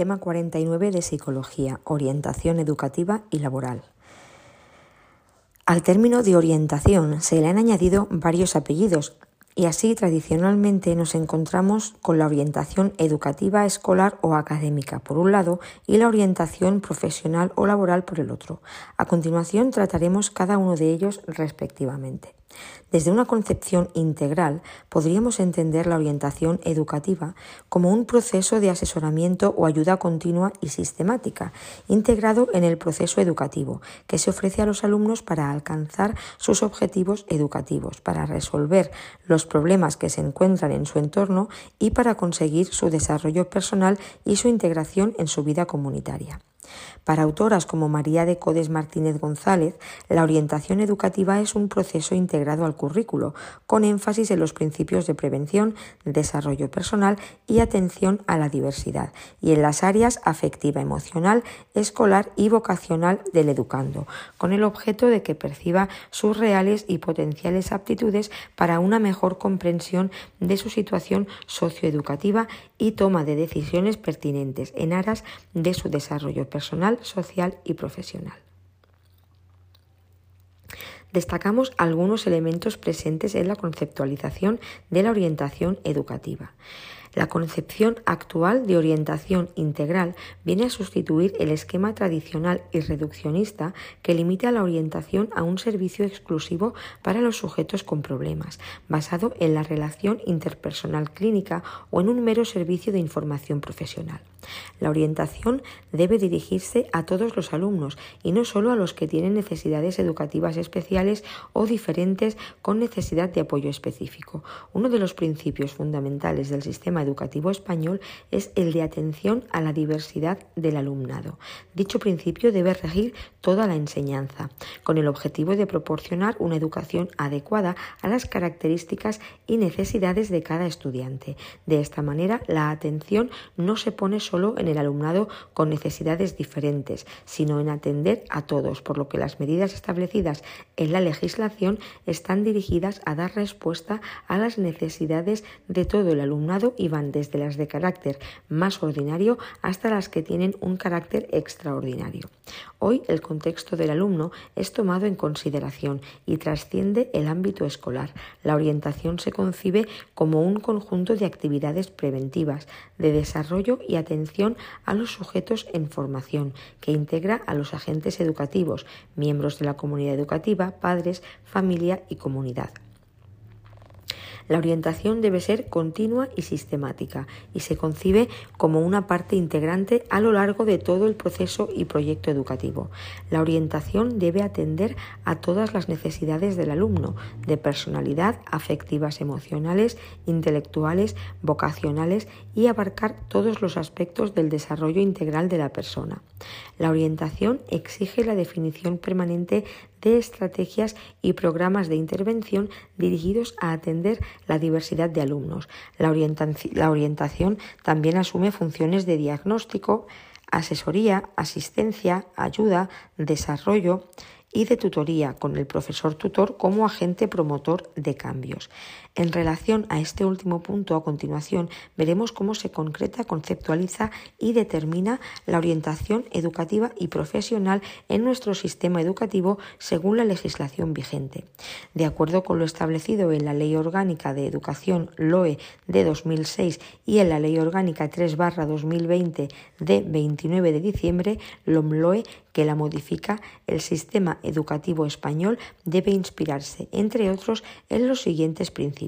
Tema 49 de Psicología, Orientación Educativa y Laboral. Al término de orientación se le han añadido varios apellidos y así tradicionalmente nos encontramos con la orientación educativa, escolar o académica por un lado y la orientación profesional o laboral por el otro. A continuación trataremos cada uno de ellos respectivamente. Desde una concepción integral, podríamos entender la orientación educativa como un proceso de asesoramiento o ayuda continua y sistemática, integrado en el proceso educativo, que se ofrece a los alumnos para alcanzar sus objetivos educativos, para resolver los problemas que se encuentran en su entorno y para conseguir su desarrollo personal y su integración en su vida comunitaria. Para autoras como María de Codes Martínez González, la orientación educativa es un proceso integrado al currículo, con énfasis en los principios de prevención, desarrollo personal y atención a la diversidad, y en las áreas afectiva, emocional, escolar y vocacional del educando, con el objeto de que perciba sus reales y potenciales aptitudes para una mejor comprensión de su situación socioeducativa y toma de decisiones pertinentes en aras de su desarrollo personal personal, social y profesional. Destacamos algunos elementos presentes en la conceptualización de la orientación educativa. La concepción actual de orientación integral viene a sustituir el esquema tradicional y reduccionista que limita la orientación a un servicio exclusivo para los sujetos con problemas, basado en la relación interpersonal clínica o en un mero servicio de información profesional. La orientación debe dirigirse a todos los alumnos y no solo a los que tienen necesidades educativas especiales o diferentes con necesidad de apoyo específico. Uno de los principios fundamentales del sistema educativo español es el de atención a la diversidad del alumnado. Dicho principio debe regir toda la enseñanza, con el objetivo de proporcionar una educación adecuada a las características y necesidades de cada estudiante. De esta manera, la atención no se pone solo en el alumnado con necesidades diferentes, sino en atender a todos, por lo que las medidas establecidas en la legislación están dirigidas a dar respuesta a las necesidades de todo el alumnado y van desde las de carácter más ordinario hasta las que tienen un carácter extraordinario. Hoy el contexto del alumno es tomado en consideración y trasciende el ámbito escolar. La orientación se concibe como un conjunto de actividades preventivas, de desarrollo y atención a los sujetos en formación, que integra a los agentes educativos, miembros de la comunidad educativa, padres, familia y comunidad. La orientación debe ser continua y sistemática y se concibe como una parte integrante a lo largo de todo el proceso y proyecto educativo. La orientación debe atender a todas las necesidades del alumno, de personalidad, afectivas, emocionales, intelectuales, vocacionales y abarcar todos los aspectos del desarrollo integral de la persona. La orientación exige la definición permanente de estrategias y programas de intervención dirigidos a atender la diversidad de alumnos. La, orientación también asume funciones de diagnóstico, asesoría, asistencia, ayuda, desarrollo, y de tutoría con el profesor tutor como agente promotor de cambios. En relación a este último punto, a continuación, veremos cómo se concreta, conceptualiza y determina la orientación educativa y profesional en nuestro sistema educativo según la legislación vigente. De acuerdo con lo establecido en la Ley Orgánica de Educación LOE de 2006 y en la Ley Orgánica 3-2020 de 29 de diciembre, LOMLOE, que la modifica, el sistema educativo español debe inspirarse, entre otros, en los siguientes principios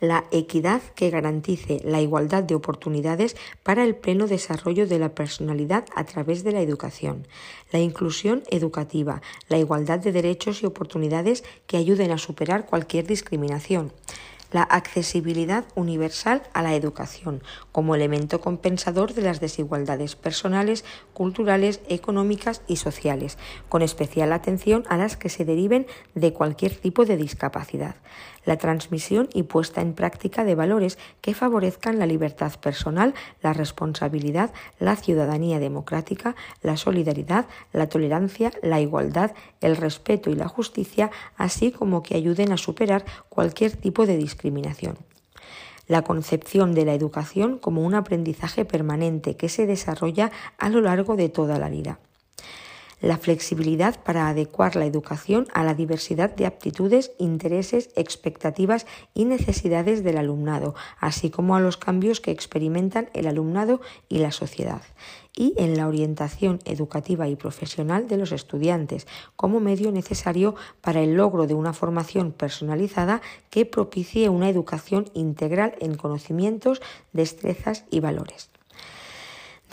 la equidad que garantice la igualdad de oportunidades para el pleno desarrollo de la personalidad a través de la educación, la inclusión educativa, la igualdad de derechos y oportunidades que ayuden a superar cualquier discriminación, la accesibilidad universal a la educación como elemento compensador de las desigualdades personales, culturales, económicas y sociales, con especial atención a las que se deriven de cualquier tipo de discapacidad. La transmisión y puesta en práctica de valores que favorezcan la libertad personal, la responsabilidad, la ciudadanía democrática, la solidaridad, la tolerancia, la igualdad, el respeto y la justicia, así como que ayuden a superar cualquier tipo de discriminación. La concepción de la educación como un aprendizaje permanente que se desarrolla a lo largo de toda la vida la flexibilidad para adecuar la educación a la diversidad de aptitudes, intereses, expectativas y necesidades del alumnado, así como a los cambios que experimentan el alumnado y la sociedad y en la orientación educativa y profesional de los estudiantes como medio necesario para el logro de una formación personalizada que propicie una educación integral en conocimientos, destrezas y valores.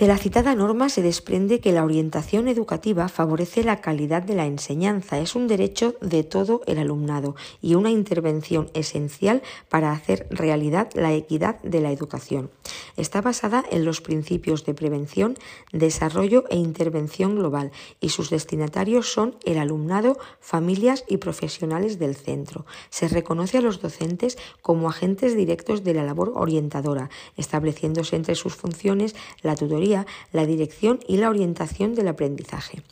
De la citada norma se desprende que la orientación educativa favorece la calidad de la enseñanza, es un derecho de todo el alumnado y una intervención esencial para hacer realidad la equidad de la educación. Está basada en los principios de prevención, desarrollo e intervención global y sus destinatarios son el alumnado, familias y profesionales del centro. Se reconoce a los docentes como agentes directos de la labor orientadora, estableciéndose entre sus funciones la tutoría la dirección y la orientación del aprendizaje.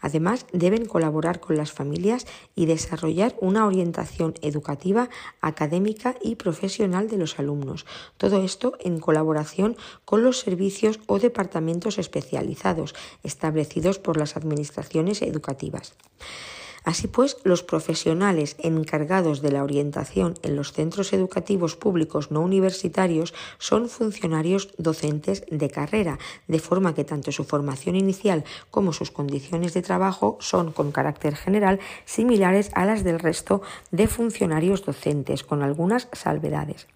Además, deben colaborar con las familias y desarrollar una orientación educativa, académica y profesional de los alumnos. Todo esto en colaboración con los servicios o departamentos especializados establecidos por las administraciones educativas. Así pues, los profesionales encargados de la orientación en los centros educativos públicos no universitarios son funcionarios docentes de carrera, de forma que tanto su formación inicial como sus condiciones de trabajo son, con carácter general, similares a las del resto de funcionarios docentes, con algunas salvedades.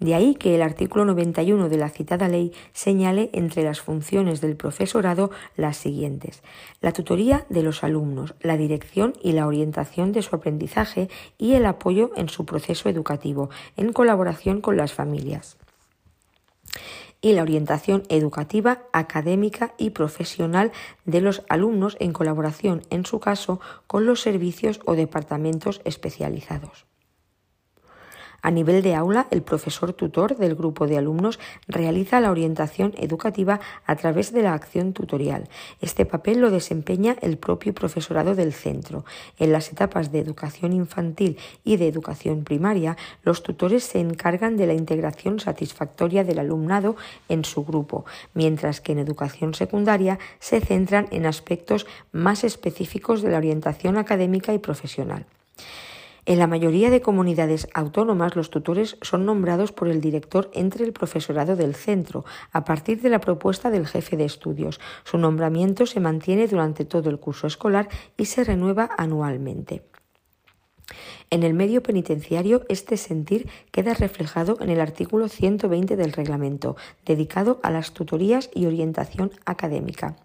De ahí que el artículo 91 de la citada ley señale entre las funciones del profesorado las siguientes. La tutoría de los alumnos, la dirección y la orientación de su aprendizaje y el apoyo en su proceso educativo, en colaboración con las familias y la orientación educativa, académica y profesional de los alumnos en colaboración, en su caso, con los servicios o departamentos especializados. A nivel de aula, el profesor tutor del grupo de alumnos realiza la orientación educativa a través de la acción tutorial. Este papel lo desempeña el propio profesorado del centro. En las etapas de educación infantil y de educación primaria, los tutores se encargan de la integración satisfactoria del alumnado en su grupo, mientras que en educación secundaria se centran en aspectos más específicos de la orientación académica y profesional. En la mayoría de comunidades autónomas los tutores son nombrados por el director entre el profesorado del centro, a partir de la propuesta del jefe de estudios. Su nombramiento se mantiene durante todo el curso escolar y se renueva anualmente. En el medio penitenciario, este sentir queda reflejado en el artículo 120 del reglamento, dedicado a las tutorías y orientación académica.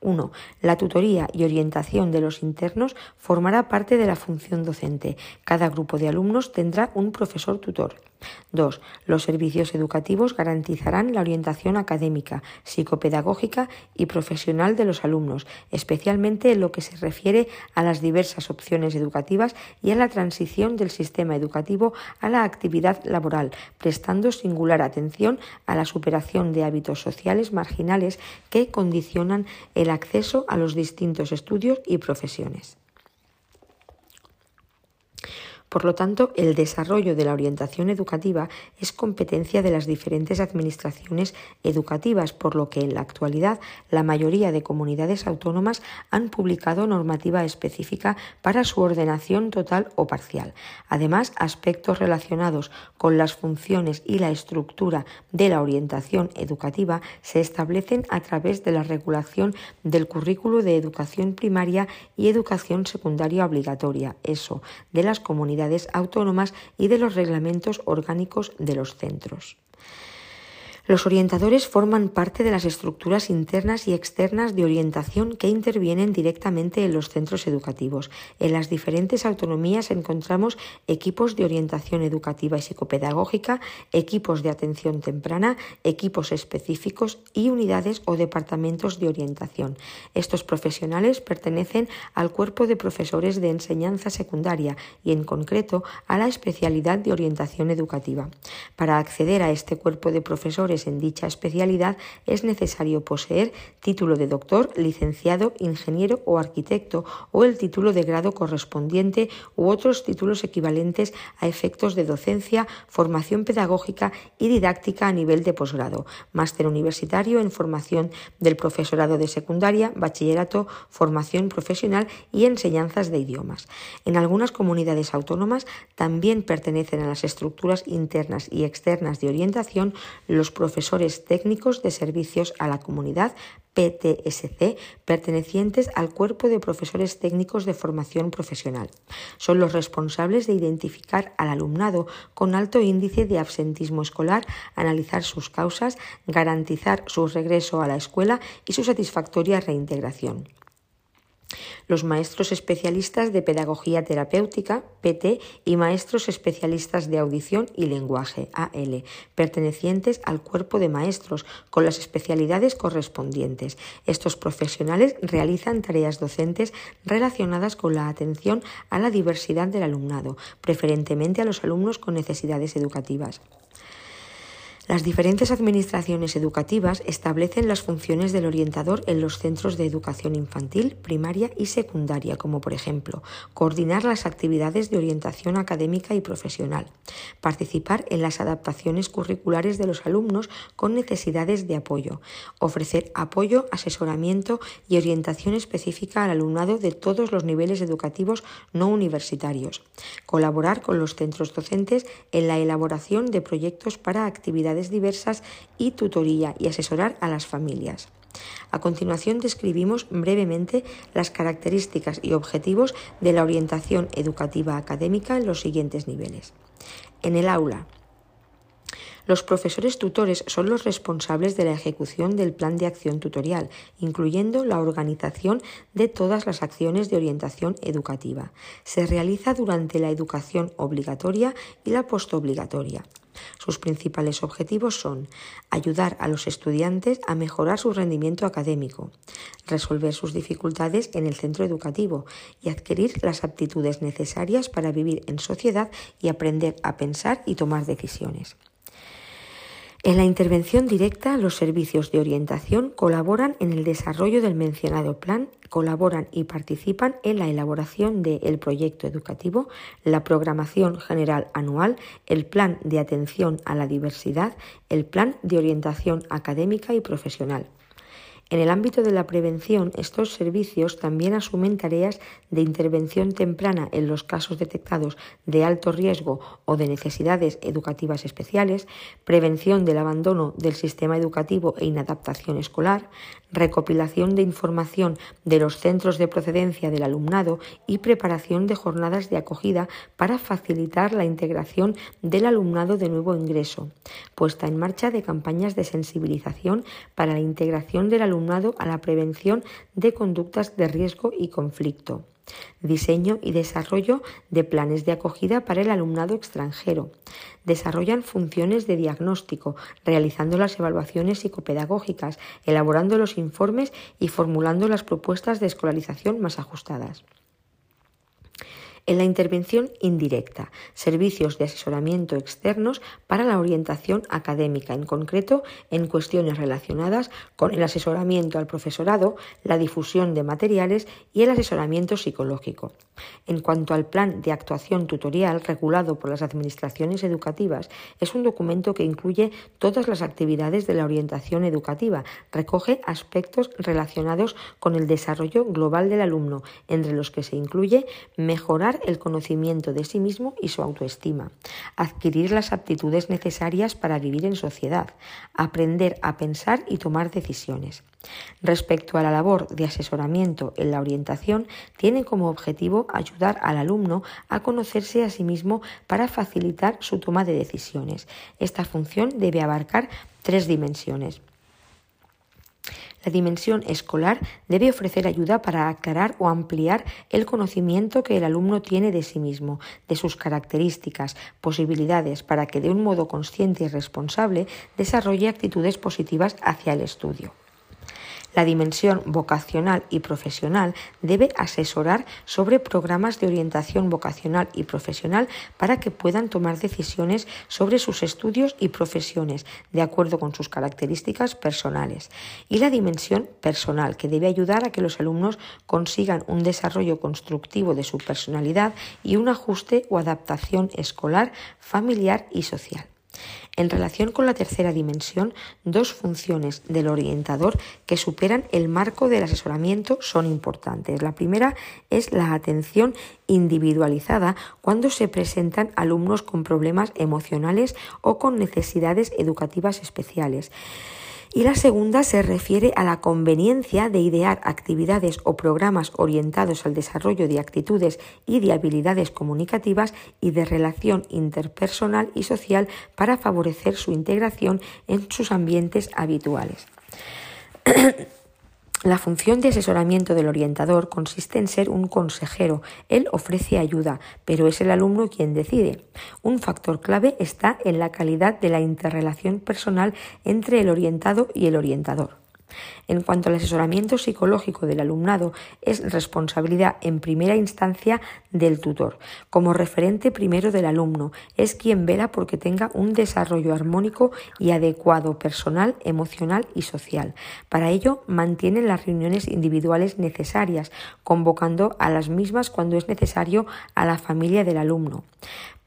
1. La tutoría y orientación de los internos formará parte de la función docente. Cada grupo de alumnos tendrá un profesor tutor. 2. Los servicios educativos garantizarán la orientación académica, psicopedagógica y profesional de los alumnos, especialmente en lo que se refiere a las diversas opciones educativas y a la transición del sistema educativo a la actividad laboral, prestando singular atención a la superación de hábitos sociales marginales que condicionan el acceso a los distintos estudios y profesiones. Por lo tanto, el desarrollo de la orientación educativa es competencia de las diferentes administraciones educativas, por lo que en la actualidad la mayoría de comunidades autónomas han publicado normativa específica para su ordenación total o parcial. Además, aspectos relacionados con las funciones y la estructura de la orientación educativa se establecen a través de la regulación del currículo de educación primaria y educación secundaria obligatoria, eso, de las comunidades autónomas y de los reglamentos orgánicos de los centros. Los orientadores forman parte de las estructuras internas y externas de orientación que intervienen directamente en los centros educativos. En las diferentes autonomías encontramos equipos de orientación educativa y psicopedagógica, equipos de atención temprana, equipos específicos y unidades o departamentos de orientación. Estos profesionales pertenecen al cuerpo de profesores de enseñanza secundaria y en concreto a la especialidad de orientación educativa. Para acceder a este cuerpo de profesores en dicha especialidad es necesario poseer título de doctor, licenciado, ingeniero o arquitecto o el título de grado correspondiente u otros títulos equivalentes a efectos de docencia, formación pedagógica y didáctica a nivel de posgrado, máster universitario en formación del profesorado de secundaria, bachillerato, formación profesional y enseñanzas de idiomas. En algunas comunidades autónomas también pertenecen a las estructuras internas y externas de orientación los profesores técnicos de servicios a la comunidad PTSC pertenecientes al cuerpo de profesores técnicos de formación profesional. Son los responsables de identificar al alumnado con alto índice de absentismo escolar, analizar sus causas, garantizar su regreso a la escuela y su satisfactoria reintegración. Los maestros especialistas de pedagogía terapéutica, PT, y maestros especialistas de audición y lenguaje, AL, pertenecientes al cuerpo de maestros con las especialidades correspondientes. Estos profesionales realizan tareas docentes relacionadas con la atención a la diversidad del alumnado, preferentemente a los alumnos con necesidades educativas. Las diferentes administraciones educativas establecen las funciones del orientador en los centros de educación infantil, primaria y secundaria, como por ejemplo, coordinar las actividades de orientación académica y profesional, participar en las adaptaciones curriculares de los alumnos con necesidades de apoyo, ofrecer apoyo, asesoramiento y orientación específica al alumnado de todos los niveles educativos no universitarios, colaborar con los centros docentes en la elaboración de proyectos para actividades diversas y tutoría y asesorar a las familias. A continuación describimos brevemente las características y objetivos de la orientación educativa académica en los siguientes niveles. En el aula, los profesores tutores son los responsables de la ejecución del plan de acción tutorial, incluyendo la organización de todas las acciones de orientación educativa. Se realiza durante la educación obligatoria y la postobligatoria. Sus principales objetivos son ayudar a los estudiantes a mejorar su rendimiento académico, resolver sus dificultades en el centro educativo y adquirir las aptitudes necesarias para vivir en sociedad y aprender a pensar y tomar decisiones. En la intervención directa, los servicios de orientación colaboran en el desarrollo del mencionado plan, colaboran y participan en la elaboración del proyecto educativo, la programación general anual, el plan de atención a la diversidad, el plan de orientación académica y profesional. En el ámbito de la prevención, estos servicios también asumen tareas de intervención temprana en los casos detectados de alto riesgo o de necesidades educativas especiales, prevención del abandono del sistema educativo e inadaptación escolar, recopilación de información de los centros de procedencia del alumnado y preparación de jornadas de acogida para facilitar la integración del alumnado de nuevo ingreso, puesta en marcha de campañas de sensibilización para la integración del alumnado a la prevención de conductas de riesgo y conflicto diseño y desarrollo de planes de acogida para el alumnado extranjero. Desarrollan funciones de diagnóstico, realizando las evaluaciones psicopedagógicas, elaborando los informes y formulando las propuestas de escolarización más ajustadas. En la intervención indirecta, servicios de asesoramiento externos para la orientación académica, en concreto en cuestiones relacionadas con el asesoramiento al profesorado, la difusión de materiales y el asesoramiento psicológico. En cuanto al plan de actuación tutorial regulado por las administraciones educativas, es un documento que incluye todas las actividades de la orientación educativa, recoge aspectos relacionados con el desarrollo global del alumno, entre los que se incluye mejorar el conocimiento de sí mismo y su autoestima, adquirir las aptitudes necesarias para vivir en sociedad, aprender a pensar y tomar decisiones. Respecto a la labor de asesoramiento en la orientación, tiene como objetivo ayudar al alumno a conocerse a sí mismo para facilitar su toma de decisiones. Esta función debe abarcar tres dimensiones. La dimensión escolar debe ofrecer ayuda para aclarar o ampliar el conocimiento que el alumno tiene de sí mismo, de sus características, posibilidades, para que de un modo consciente y responsable desarrolle actitudes positivas hacia el estudio. La dimensión vocacional y profesional debe asesorar sobre programas de orientación vocacional y profesional para que puedan tomar decisiones sobre sus estudios y profesiones de acuerdo con sus características personales. Y la dimensión personal, que debe ayudar a que los alumnos consigan un desarrollo constructivo de su personalidad y un ajuste o adaptación escolar, familiar y social. En relación con la tercera dimensión, dos funciones del orientador que superan el marco del asesoramiento son importantes. La primera es la atención individualizada cuando se presentan alumnos con problemas emocionales o con necesidades educativas especiales y la segunda se refiere a la conveniencia de idear actividades o programas orientados al desarrollo de actitudes y de habilidades comunicativas y de relación interpersonal y social para favorecer su integración en sus ambientes habituales. La función de asesoramiento del orientador consiste en ser un consejero. Él ofrece ayuda, pero es el alumno quien decide. Un factor clave está en la calidad de la interrelación personal entre el orientado y el orientador. En cuanto al asesoramiento psicológico del alumnado, es responsabilidad en primera instancia del tutor. Como referente primero del alumno, es quien vela porque tenga un desarrollo armónico y adecuado personal, emocional y social. Para ello, mantiene las reuniones individuales necesarias, convocando a las mismas cuando es necesario a la familia del alumno.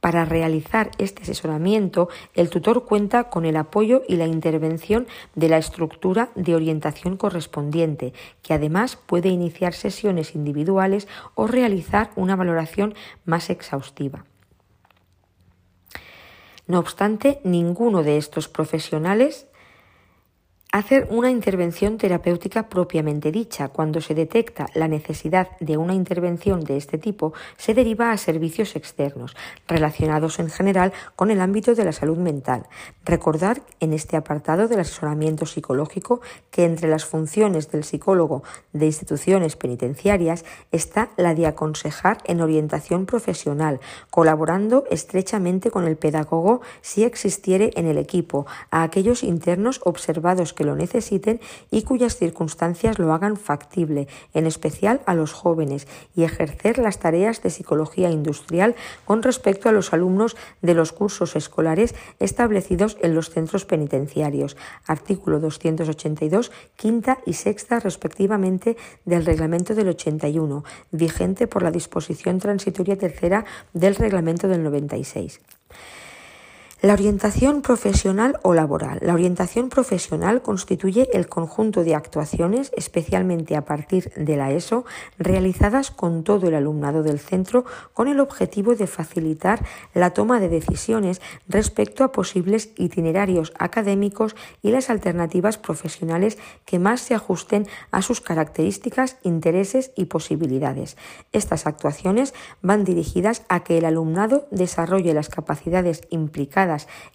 Para realizar este asesoramiento, el tutor cuenta con el apoyo y la intervención de la estructura de orientación correspondiente, que además puede iniciar sesiones individuales o realizar una valoración más exhaustiva. No obstante, ninguno de estos profesionales Hacer una intervención terapéutica propiamente dicha. Cuando se detecta la necesidad de una intervención de este tipo, se deriva a servicios externos, relacionados en general con el ámbito de la salud mental. Recordar en este apartado del asesoramiento psicológico que entre las funciones del psicólogo de instituciones penitenciarias está la de aconsejar en orientación profesional, colaborando estrechamente con el pedagogo si existiere en el equipo, a aquellos internos observados que lo necesiten y cuyas circunstancias lo hagan factible, en especial a los jóvenes, y ejercer las tareas de psicología industrial con respecto a los alumnos de los cursos escolares establecidos en los centros penitenciarios. Artículo 282, quinta y sexta respectivamente del Reglamento del 81, vigente por la disposición transitoria tercera del Reglamento del 96. La orientación profesional o laboral. La orientación profesional constituye el conjunto de actuaciones, especialmente a partir de la ESO, realizadas con todo el alumnado del centro con el objetivo de facilitar la toma de decisiones respecto a posibles itinerarios académicos y las alternativas profesionales que más se ajusten a sus características, intereses y posibilidades. Estas actuaciones van dirigidas a que el alumnado desarrolle las capacidades implicadas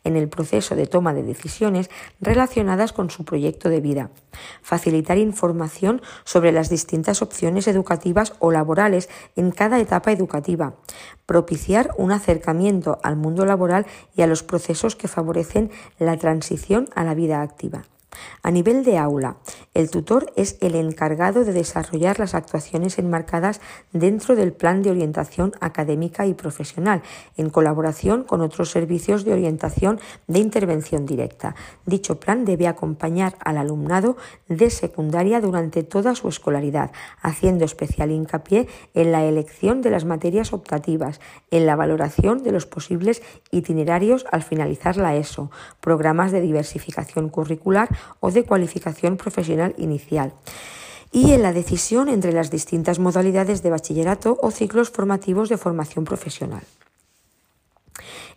en el proceso de toma de decisiones relacionadas con su proyecto de vida, facilitar información sobre las distintas opciones educativas o laborales en cada etapa educativa, propiciar un acercamiento al mundo laboral y a los procesos que favorecen la transición a la vida activa. A nivel de aula, el tutor es el encargado de desarrollar las actuaciones enmarcadas dentro del plan de orientación académica y profesional, en colaboración con otros servicios de orientación de intervención directa. Dicho plan debe acompañar al alumnado de secundaria durante toda su escolaridad, haciendo especial hincapié en la elección de las materias optativas, en la valoración de los posibles itinerarios al finalizar la ESO, programas de diversificación curricular o de cualificación profesional inicial y en la decisión entre las distintas modalidades de bachillerato o ciclos formativos de formación profesional.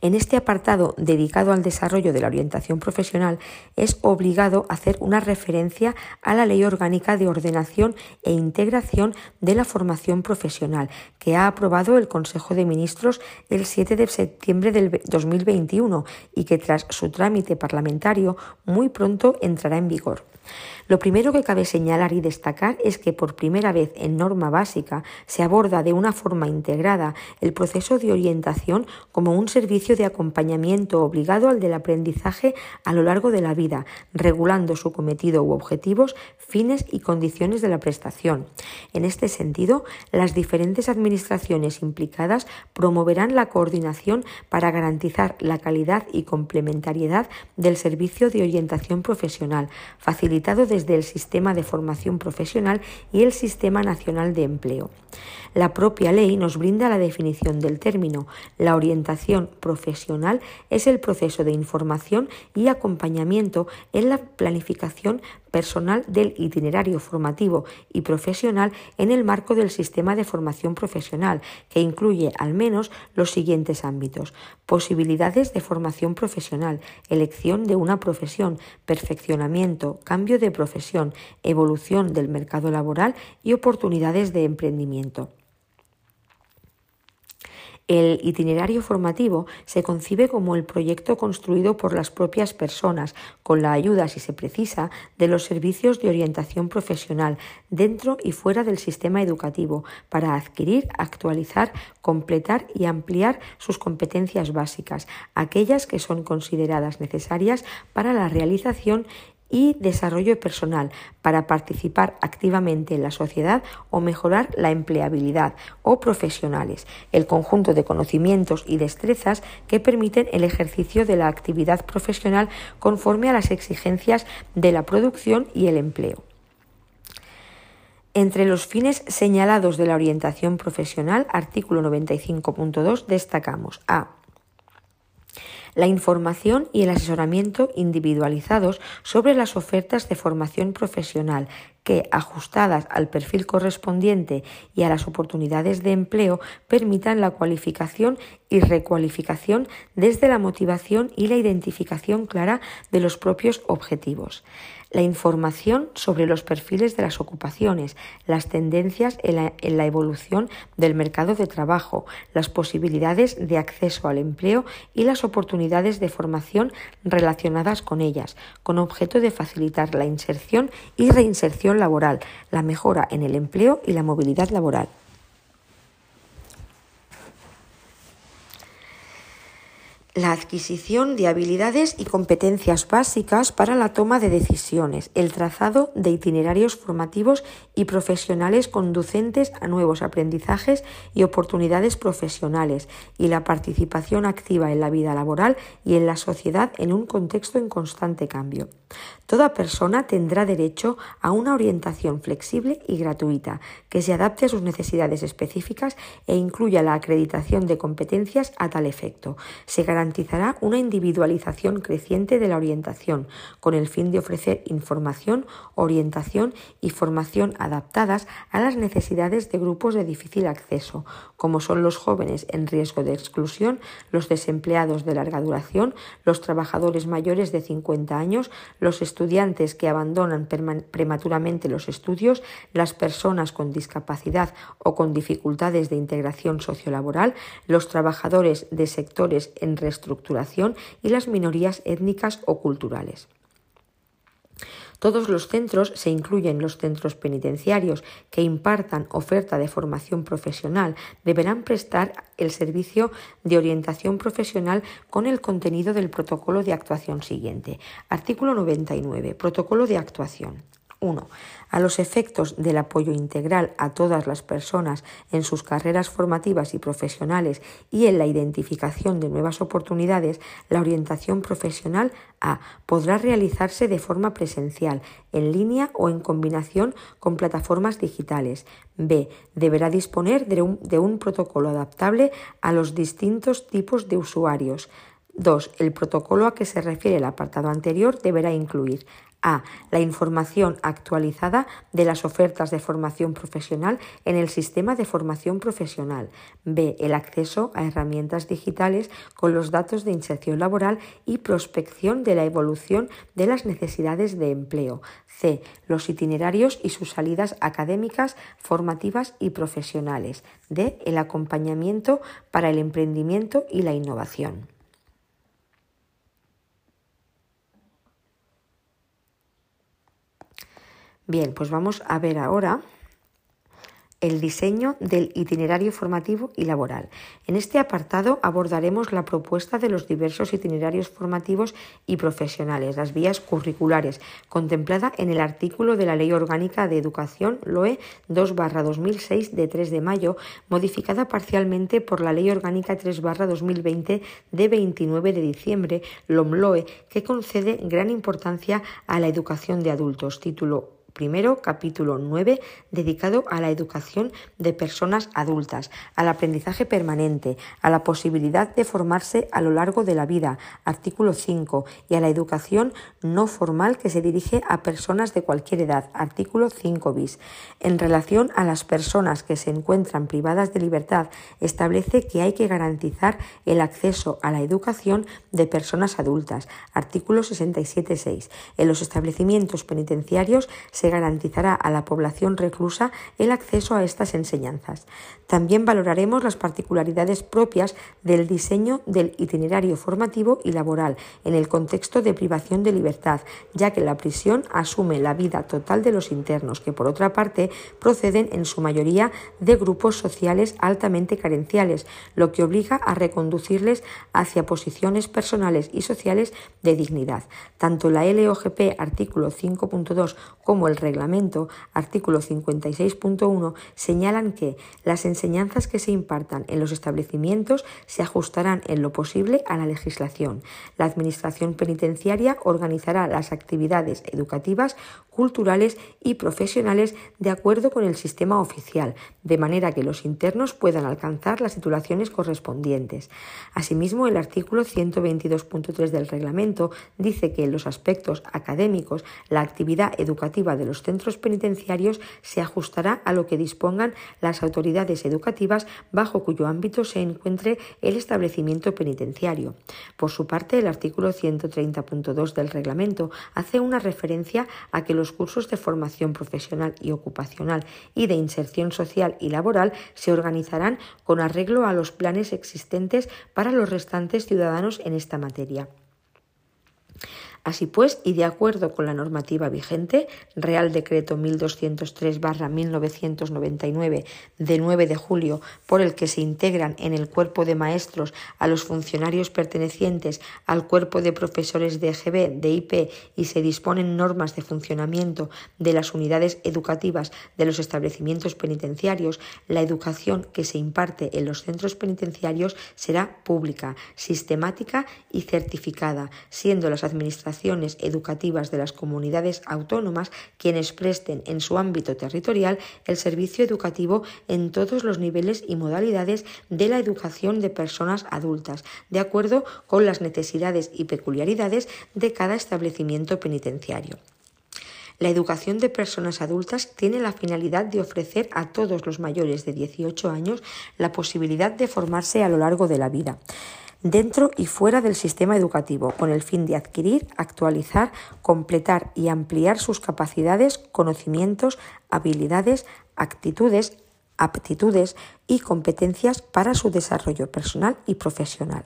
En este apartado dedicado al desarrollo de la orientación profesional es obligado hacer una referencia a la Ley Orgánica de Ordenación e Integración de la Formación Profesional que ha aprobado el Consejo de Ministros el 7 de septiembre del 2021 y que tras su trámite parlamentario muy pronto entrará en vigor. Lo primero que cabe señalar y destacar es que por primera vez en norma básica se aborda de una forma integrada el proceso de orientación como un servicio de acompañamiento obligado al del aprendizaje a lo largo de la vida, regulando su cometido u objetivos, fines y condiciones de la prestación. En este sentido, las diferentes administraciones implicadas promoverán la coordinación para garantizar la calidad y complementariedad del servicio de orientación profesional, facilitado desde el Sistema de Formación Profesional y el Sistema Nacional de Empleo. La propia ley nos brinda la definición del término. La orientación profesional es el proceso de información y acompañamiento en la planificación personal del itinerario formativo y profesional en el marco del sistema de formación profesional, que incluye al menos los siguientes ámbitos. Posibilidades de formación profesional, elección de una profesión, perfeccionamiento, cambio de profesión, evolución del mercado laboral y oportunidades de emprendimiento. El itinerario formativo se concibe como el proyecto construido por las propias personas, con la ayuda, si se precisa, de los servicios de orientación profesional dentro y fuera del sistema educativo, para adquirir, actualizar, completar y ampliar sus competencias básicas, aquellas que son consideradas necesarias para la realización y desarrollo personal para participar activamente en la sociedad o mejorar la empleabilidad o profesionales, el conjunto de conocimientos y destrezas que permiten el ejercicio de la actividad profesional conforme a las exigencias de la producción y el empleo. Entre los fines señalados de la orientación profesional, artículo 95.2, destacamos a la información y el asesoramiento individualizados sobre las ofertas de formación profesional que, ajustadas al perfil correspondiente y a las oportunidades de empleo, permitan la cualificación y recualificación desde la motivación y la identificación clara de los propios objetivos la información sobre los perfiles de las ocupaciones, las tendencias en la, evolución del mercado de trabajo, las posibilidades de acceso al empleo y las oportunidades de formación relacionadas con ellas, con objeto de facilitar la inserción y reinserción laboral, la mejora en el empleo y la movilidad laboral. La adquisición de habilidades y competencias básicas para la toma de decisiones, el trazado de itinerarios formativos y profesionales conducentes a nuevos aprendizajes y oportunidades profesionales y la participación activa en la vida laboral y en la sociedad en un contexto en constante cambio. Toda persona tendrá derecho a una orientación flexible y gratuita que se adapte a sus necesidades específicas e incluya la acreditación de competencias a tal efecto. Se garantizará una individualización creciente de la orientación con el fin de ofrecer información, orientación y formación adaptadas a las necesidades de grupos de difícil acceso, como son los jóvenes en riesgo de exclusión, los desempleados de larga duración, los trabajadores mayores de 50 años, los estudiantes que abandonan prematuramente los estudios, las personas con discapacidad o con dificultades de integración sociolaboral, los trabajadores de sectores en reestructuración y las minorías étnicas o culturales. Todos los centros se incluyen los centros penitenciarios que impartan oferta de formación profesional deberán prestar el servicio de orientación profesional con el contenido del protocolo de actuación siguiente. Artículo 99. Protocolo de actuación. 1. A los efectos del apoyo integral a todas las personas en sus carreras formativas y profesionales y en la identificación de nuevas oportunidades, la orientación profesional A podrá realizarse de forma presencial, en línea o en combinación con plataformas digitales. B. Deberá disponer de un, protocolo adaptable a los distintos tipos de usuarios. 2. El protocolo a que se refiere el apartado anterior deberá incluir a. La información actualizada de las ofertas de formación profesional en el sistema de formación profesional. B. El acceso a herramientas digitales con los datos de inserción laboral y prospección de la evolución de las necesidades de empleo. C. Los itinerarios y sus salidas académicas, formativas y profesionales. D. El acompañamiento para el emprendimiento y la innovación. Bien, pues vamos a ver ahora el diseño del itinerario formativo y laboral. En este apartado abordaremos la propuesta de los diversos itinerarios formativos y profesionales, las vías curriculares, contemplada en el artículo de la Ley Orgánica de Educación LOE 2-2006 de 3 de mayo, modificada parcialmente por la Ley Orgánica 3-2020 de 29 de diciembre, LOMLOE, que concede gran importancia a la educación de adultos. Título Primero, capítulo 9, dedicado a la educación de personas adultas, al aprendizaje permanente, a la posibilidad de formarse a lo largo de la vida, artículo 5, y a la educación no formal que se dirige a personas de cualquier edad, artículo 5 bis. En relación a las personas que se encuentran privadas de libertad, establece que hay que garantizar el acceso a la educación de personas adultas, artículo 67.6. En los establecimientos penitenciarios se garantizará a la población reclusa el acceso a estas enseñanzas. También valoraremos las particularidades propias del diseño del itinerario formativo y laboral en el contexto de privación de libertad, ya que la prisión asume la vida total de los internos, que por otra parte proceden en su mayoría de grupos sociales altamente carenciales, lo que obliga a reconducirles hacia posiciones personales y sociales de dignidad. Tanto la LOGP artículo 5.2 como el reglamento, artículo 56.1, señalan que las enseñanzas que se impartan en los establecimientos se ajustarán en lo posible a la legislación. La Administración penitenciaria organizará las actividades educativas, culturales y profesionales de acuerdo con el sistema oficial, de manera que los internos puedan alcanzar las titulaciones correspondientes. Asimismo, el artículo 122.3 del reglamento dice que en los aspectos académicos la actividad educativa de los centros penitenciarios se ajustará a lo que dispongan las autoridades educativas bajo cuyo ámbito se encuentre el establecimiento penitenciario. Por su parte, el artículo 130.2 del reglamento hace una referencia a que los cursos de formación profesional y ocupacional y de inserción social y laboral se organizarán con arreglo a los planes existentes para los restantes ciudadanos en esta materia. Así pues, y de acuerdo con la normativa vigente, Real Decreto 1203-1999 de 9 de julio, por el que se integran en el cuerpo de maestros a los funcionarios pertenecientes al cuerpo de profesores de EGB, de IP y se disponen normas de funcionamiento de las unidades educativas de los establecimientos penitenciarios, la educación que se imparte en los centros penitenciarios será pública, sistemática y certificada, siendo las administraciones educativas de las comunidades autónomas quienes presten en su ámbito territorial el servicio educativo en todos los niveles y modalidades de la educación de personas adultas, de acuerdo con las necesidades y peculiaridades de cada establecimiento penitenciario. La educación de personas adultas tiene la finalidad de ofrecer a todos los mayores de 18 años la posibilidad de formarse a lo largo de la vida dentro y fuera del sistema educativo, con el fin de adquirir, actualizar, completar y ampliar sus capacidades, conocimientos, habilidades, actitudes, aptitudes y competencias para su desarrollo personal y profesional.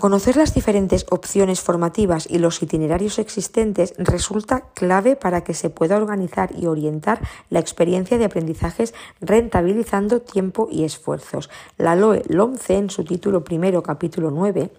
Conocer las diferentes opciones formativas y los itinerarios existentes resulta clave para que se pueda organizar y orientar la experiencia de aprendizajes rentabilizando tiempo y esfuerzos. La LOE LOMCE en su título primero, capítulo 9,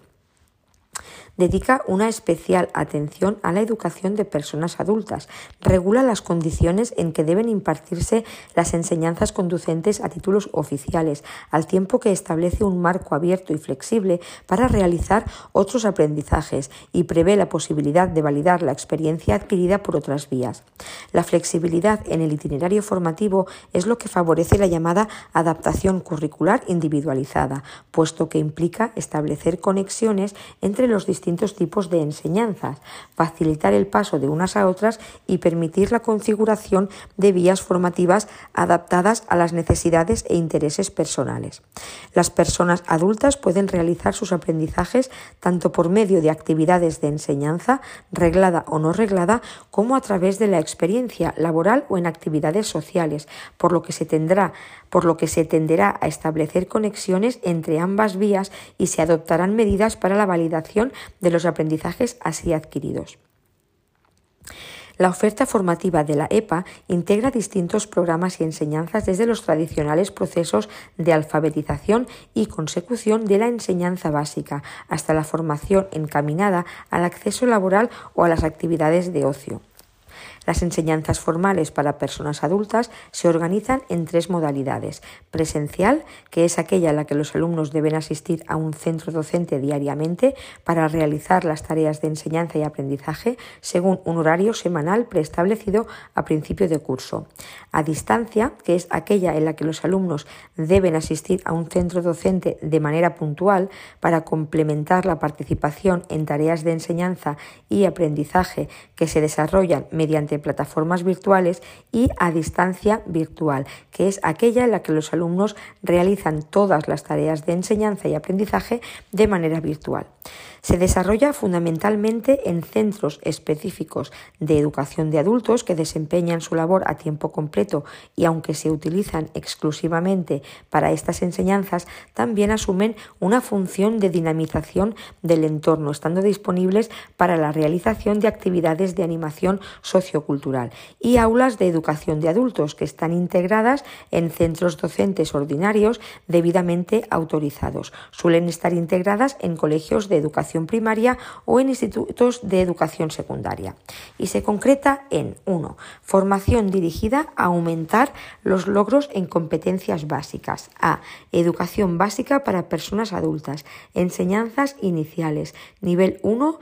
dedica una especial atención a la educación de personas adultas, regula las condiciones en que deben impartirse las enseñanzas conducentes a títulos oficiales, al tiempo que establece un marco abierto y flexible para realizar otros aprendizajes y prevé la posibilidad de validar la experiencia adquirida por otras vías. La flexibilidad en el itinerario formativo es lo que favorece la llamada adaptación curricular individualizada, puesto que implica establecer conexiones entre los distintos distintos tipos de enseñanzas, facilitar el paso de unas a otras y permitir la configuración de vías formativas adaptadas a las necesidades e intereses personales. Las personas adultas pueden realizar sus aprendizajes tanto por medio de actividades de enseñanza, reglada o no reglada, como a través de la experiencia laboral o en actividades sociales, por lo que se tendrá por lo que se tenderá a establecer conexiones entre ambas vías y se adoptarán medidas para la validación de los aprendizajes así adquiridos. La oferta formativa de la EPA integra distintos programas y enseñanzas desde los tradicionales procesos de alfabetización y consecución de la enseñanza básica hasta la formación encaminada al acceso laboral o a las actividades de ocio. Las enseñanzas formales para personas adultas se organizan en tres modalidades. Presencial, que es aquella en la que los alumnos deben asistir a un centro docente diariamente para realizar las tareas de enseñanza y aprendizaje según un horario semanal preestablecido a principio de curso. A distancia, que es aquella en la que los alumnos deben asistir a un centro docente de manera puntual para complementar la participación en tareas de enseñanza y aprendizaje que se desarrollan mediante plataformas virtuales y a distancia virtual, que es aquella en la que los alumnos realizan todas las tareas de enseñanza y aprendizaje de manera virtual. Se desarrolla fundamentalmente en centros específicos de educación de adultos que desempeñan su labor a tiempo completo y aunque se utilizan exclusivamente para estas enseñanzas, también asumen una función de dinamización del entorno, estando disponibles para la realización de actividades de animación sociocultural y aulas de educación de adultos que están integradas en centros docentes ordinarios debidamente autorizados. Suelen estar integradas en colegios de educación primaria o en institutos de educación secundaria. Y se concreta en 1. Formación dirigida a aumentar los logros en competencias básicas. A. Educación básica para personas adultas. Enseñanzas iniciales. Nivel 1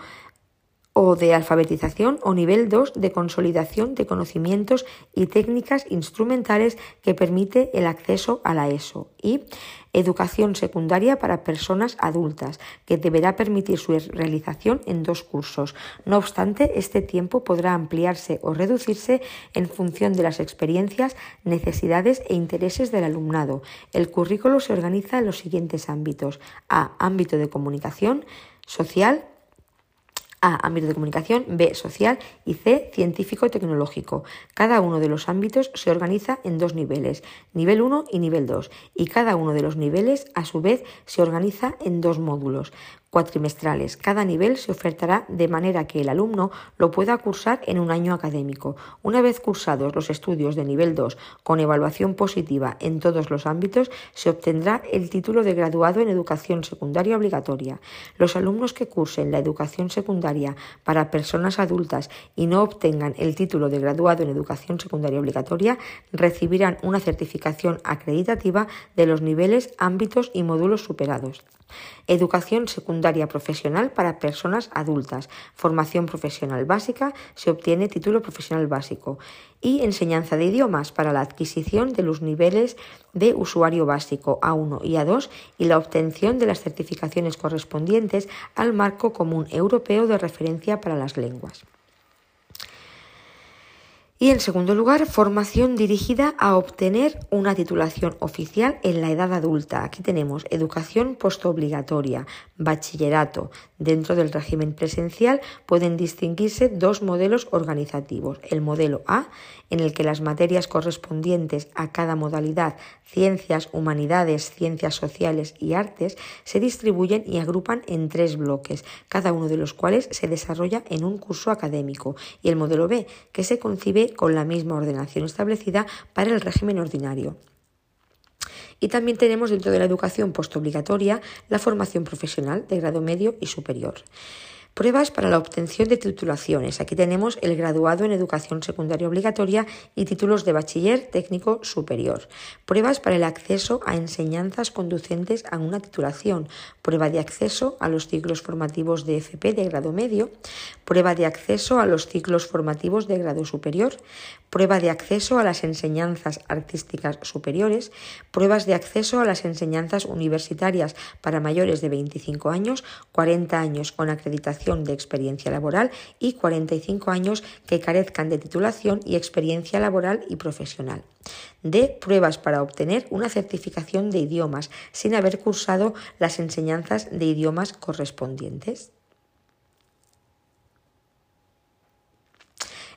o de alfabetización o nivel 2 de consolidación de conocimientos y técnicas instrumentales que permite el acceso a la ESO y educación secundaria para personas adultas que deberá permitir su realización en dos cursos. No obstante, este tiempo podrá ampliarse o reducirse en función de las experiencias, necesidades e intereses del alumnado. El currículo se organiza en los siguientes ámbitos. A. Ámbito de comunicación social, a. Ámbito de comunicación, B. Social y C. Científico-tecnológico. Cada uno de los ámbitos se organiza en dos niveles, nivel 1 y nivel 2, y cada uno de los niveles, a su vez, se organiza en dos módulos cuatrimestrales. Cada nivel se ofertará de manera que el alumno lo pueda cursar en un año académico. Una vez cursados los estudios de nivel 2 con evaluación positiva en todos los ámbitos, se obtendrá el título de graduado en educación secundaria obligatoria. Los alumnos que cursen la educación secundaria para personas adultas y no obtengan el título de graduado en educación secundaria obligatoria recibirán una certificación acreditativa de los niveles, ámbitos y módulos superados. Educación secundaria profesional para personas adultas. Formación profesional básica se obtiene título profesional básico. Y enseñanza de idiomas para la adquisición de los niveles de usuario básico A1 y A2 y la obtención de las certificaciones correspondientes al marco común europeo de referencia para las lenguas. Y en segundo lugar, formación dirigida a obtener una titulación oficial en la edad adulta. Aquí tenemos educación postobligatoria, bachillerato. Dentro del régimen presencial pueden distinguirse dos modelos organizativos. El modelo A, en el que las materias correspondientes a cada modalidad, ciencias, humanidades, ciencias sociales y artes, se distribuyen y agrupan en tres bloques, cada uno de los cuales se desarrolla en un curso académico. Y el modelo B, que se concibe con la misma ordenación establecida para el régimen ordinario. Y también tenemos dentro de la educación postobligatoria la formación profesional de grado medio y superior. Pruebas para la obtención de titulaciones. Aquí tenemos el graduado en educación secundaria obligatoria y títulos de bachiller técnico superior. Pruebas para el acceso a enseñanzas conducentes a una titulación. Prueba de acceso a los ciclos formativos de FP de grado medio. Prueba de acceso a los ciclos formativos de grado superior. Prueba de acceso a las enseñanzas artísticas superiores. Pruebas de acceso a las enseñanzas universitarias para mayores de 25 años, 40 años con acreditación de experiencia laboral y 45 años que carezcan de titulación y experiencia laboral y profesional. D. Pruebas para obtener una certificación de idiomas sin haber cursado las enseñanzas de idiomas correspondientes.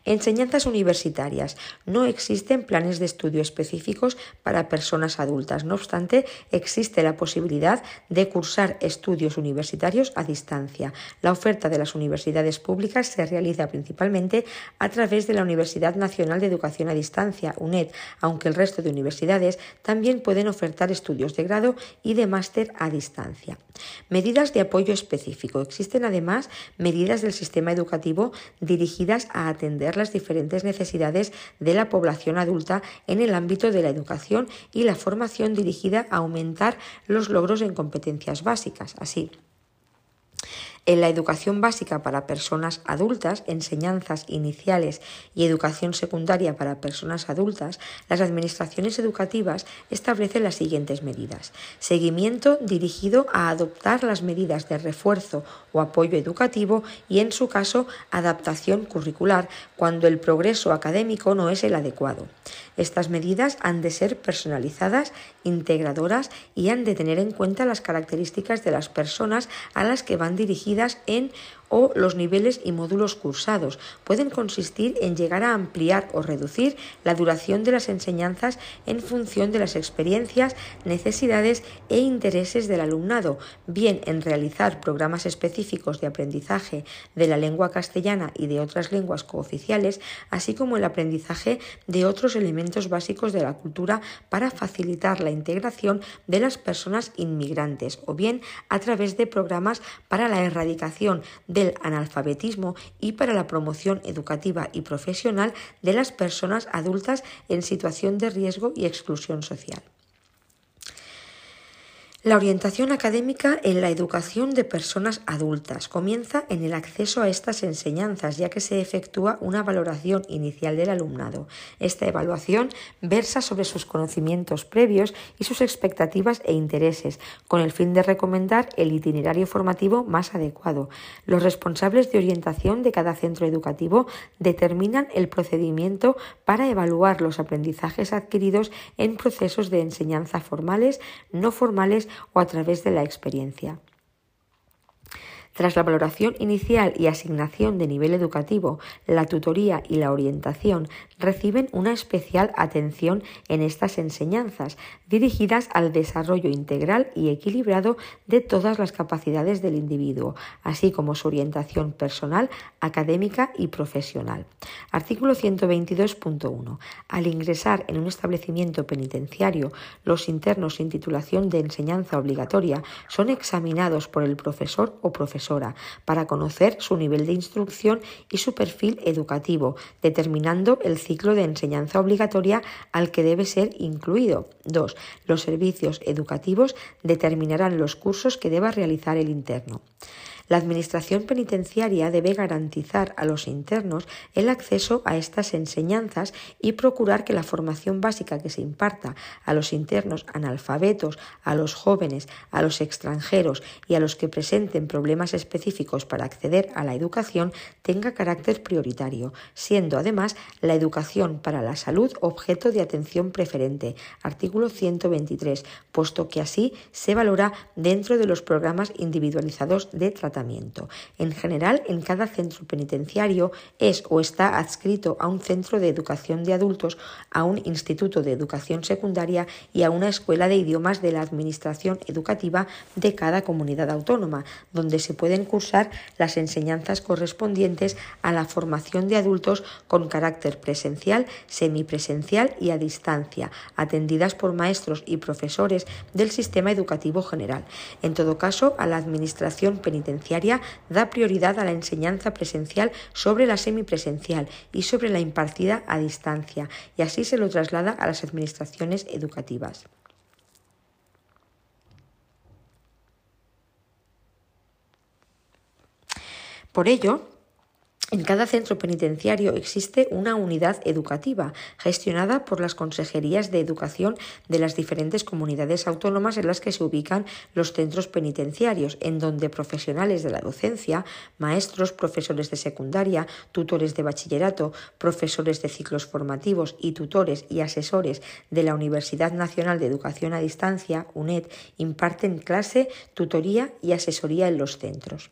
Enseñanzas universitarias. No existen planes de estudio específicos para personas adultas. No obstante, existe la posibilidad de cursar estudios universitarios a distancia. La oferta de las universidades públicas se realiza principalmente a través de la Universidad Nacional de Educación a Distancia, UNED, aunque el resto de universidades también pueden ofertar estudios de grado y de máster a distancia. Medidas de apoyo específico. Existen además medidas del sistema educativo dirigidas a atender las diferentes necesidades de la población adulta en el ámbito de la educación y la formación dirigida a aumentar los logros en competencias básicas. Así, en la educación básica para personas adultas, enseñanzas iniciales y educación secundaria para personas adultas, las administraciones educativas establecen las siguientes medidas. Seguimiento dirigido a adoptar las medidas de refuerzo o apoyo educativo y, en su caso, adaptación curricular cuando el progreso académico no es el adecuado. Estas medidas han de ser personalizadas, integradoras y han de tener en cuenta las características de las personas a las que van dirigidas en o los niveles y módulos cursados. Pueden consistir en llegar a ampliar o reducir la duración de las enseñanzas en función de las experiencias, necesidades e intereses del alumnado, bien en realizar programas específicos de aprendizaje de la lengua castellana y de otras lenguas cooficiales, así como el aprendizaje de otros elementos básicos de la cultura para facilitar la integración de las personas inmigrantes, o bien a través de programas para la erradicación de analfabetismo y para la promoción educativa y profesional de las personas adultas en situación de riesgo y exclusión social. La orientación académica en la educación de personas adultas comienza en el acceso a estas enseñanzas, ya que se efectúa una valoración inicial del alumnado. Esta evaluación versa sobre sus conocimientos previos y sus expectativas e intereses, con el fin de recomendar el itinerario formativo más adecuado. Los responsables de orientación de cada centro educativo determinan el procedimiento para evaluar los aprendizajes adquiridos en procesos de enseñanza formales, no formales o a través de la experiencia. Tras la valoración inicial y asignación de nivel educativo, la tutoría y la orientación reciben una especial atención en estas enseñanzas, dirigidas al desarrollo integral y equilibrado de todas las capacidades del individuo, así como su orientación personal, académica y profesional. Artículo 122.1. Al ingresar en un establecimiento penitenciario, los internos sin titulación de enseñanza obligatoria son examinados por el profesor o profesor para conocer su nivel de instrucción y su perfil educativo, determinando el ciclo de enseñanza obligatoria al que debe ser incluido. 2. Los servicios educativos determinarán los cursos que deba realizar el interno. La Administración penitenciaria debe garantizar a los internos el acceso a estas enseñanzas y procurar que la formación básica que se imparta a los internos analfabetos, a los jóvenes, a los extranjeros y a los que presenten problemas específicos para acceder a la educación tenga carácter prioritario, siendo además la educación para la salud objeto de atención preferente. Artículo 123, puesto que así se valora dentro de los programas individualizados de tratamiento en general, en cada centro penitenciario es o está adscrito a un centro de educación de adultos, a un instituto de educación secundaria y a una escuela de idiomas de la Administración educativa de cada comunidad autónoma, donde se pueden cursar las enseñanzas correspondientes a la formación de adultos con carácter presencial, semipresencial y a distancia, atendidas por maestros y profesores del sistema educativo general. En todo caso, a la Administración penitenciaria da prioridad a la enseñanza presencial sobre la semipresencial y sobre la impartida a distancia, y así se lo traslada a las administraciones educativas. Por ello, en cada centro penitenciario existe una unidad educativa gestionada por las consejerías de educación de las diferentes comunidades autónomas en las que se ubican los centros penitenciarios, en donde profesionales de la docencia, maestros, profesores de secundaria, tutores de bachillerato, profesores de ciclos formativos y tutores y asesores de la Universidad Nacional de Educación a Distancia, UNED, imparten clase, tutoría y asesoría en los centros.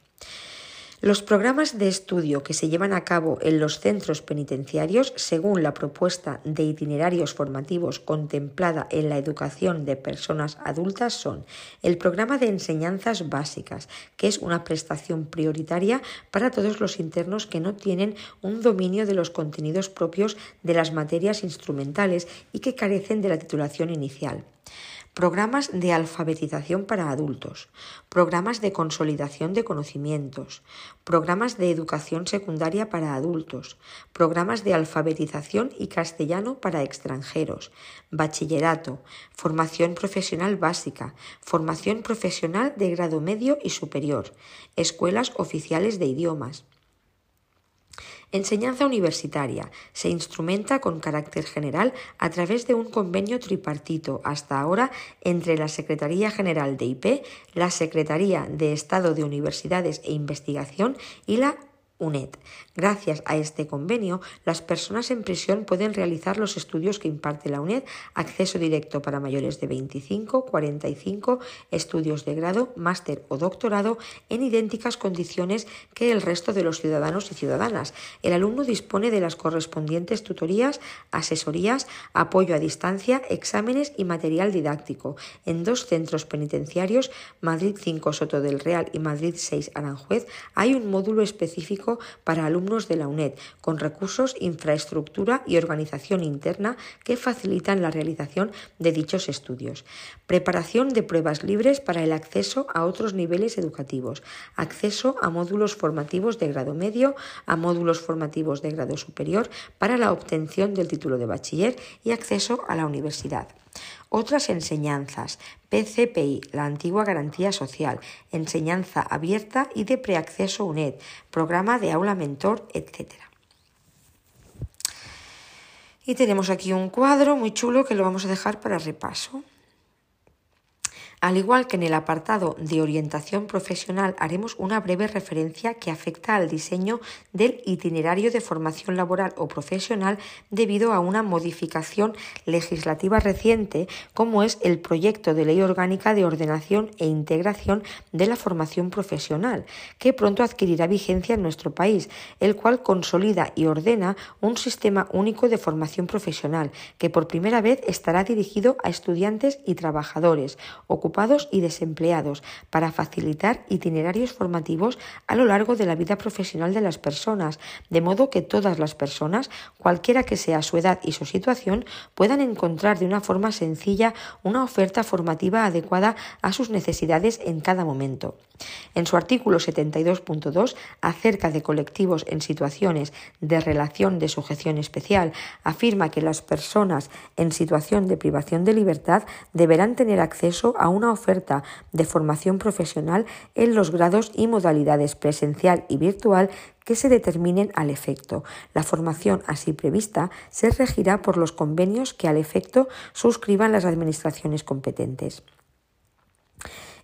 Los programas de estudio que se llevan a cabo en los centros penitenciarios, según la propuesta de itinerarios formativos contemplada en la educación de personas adultas, son el programa de enseñanzas básicas, que es una prestación prioritaria para todos los internos que no tienen un dominio de los contenidos propios de las materias instrumentales y que carecen de la titulación inicial programas de alfabetización para adultos, programas de consolidación de conocimientos, programas de educación secundaria para adultos, programas de alfabetización y castellano para extranjeros, bachillerato, formación profesional básica, formación profesional de grado medio y superior, escuelas oficiales de idiomas, Enseñanza universitaria. Se instrumenta con carácter general a través de un convenio tripartito hasta ahora entre la Secretaría General de IP, la Secretaría de Estado de Universidades e Investigación y la UNED. Gracias a este convenio, las personas en prisión pueden realizar los estudios que imparte la UNED, acceso directo para mayores de 25, 45, estudios de grado, máster o doctorado en idénticas condiciones que el resto de los ciudadanos y ciudadanas. El alumno dispone de las correspondientes tutorías, asesorías, apoyo a distancia, exámenes y material didáctico en dos centros penitenciarios, Madrid 5 Soto del Real y Madrid 6 Aranjuez, hay un módulo específico para alumnos de la UNED, con recursos, infraestructura y organización interna que facilitan la realización de dichos estudios. Preparación de pruebas libres para el acceso a otros niveles educativos. Acceso a módulos formativos de grado medio, a módulos formativos de grado superior para la obtención del título de bachiller y acceso a la universidad. Otras enseñanzas, PCPI, la antigua garantía social, enseñanza abierta y de preacceso UNED, programa de aula mentor, etc. Y tenemos aquí un cuadro muy chulo que lo vamos a dejar para repaso. Al igual que en el apartado de orientación profesional, haremos una breve referencia que afecta al diseño del itinerario de formación laboral o profesional debido a una modificación legislativa reciente, como es el proyecto de ley orgánica de ordenación e integración de la formación profesional, que pronto adquirirá vigencia en nuestro país, el cual consolida y ordena un sistema único de formación profesional, que por primera vez estará dirigido a estudiantes y trabajadores, y desempleados para facilitar itinerarios formativos a lo largo de la vida profesional de las personas, de modo que todas las personas, cualquiera que sea su edad y su situación, puedan encontrar de una forma sencilla una oferta formativa adecuada a sus necesidades en cada momento. En su artículo 72.2, acerca de colectivos en situaciones de relación de sujeción especial, afirma que las personas en situación de privación de libertad deberán tener acceso a una oferta de formación profesional en los grados y modalidades presencial y virtual que se determinen al efecto. La formación así prevista se regirá por los convenios que al efecto suscriban las administraciones competentes.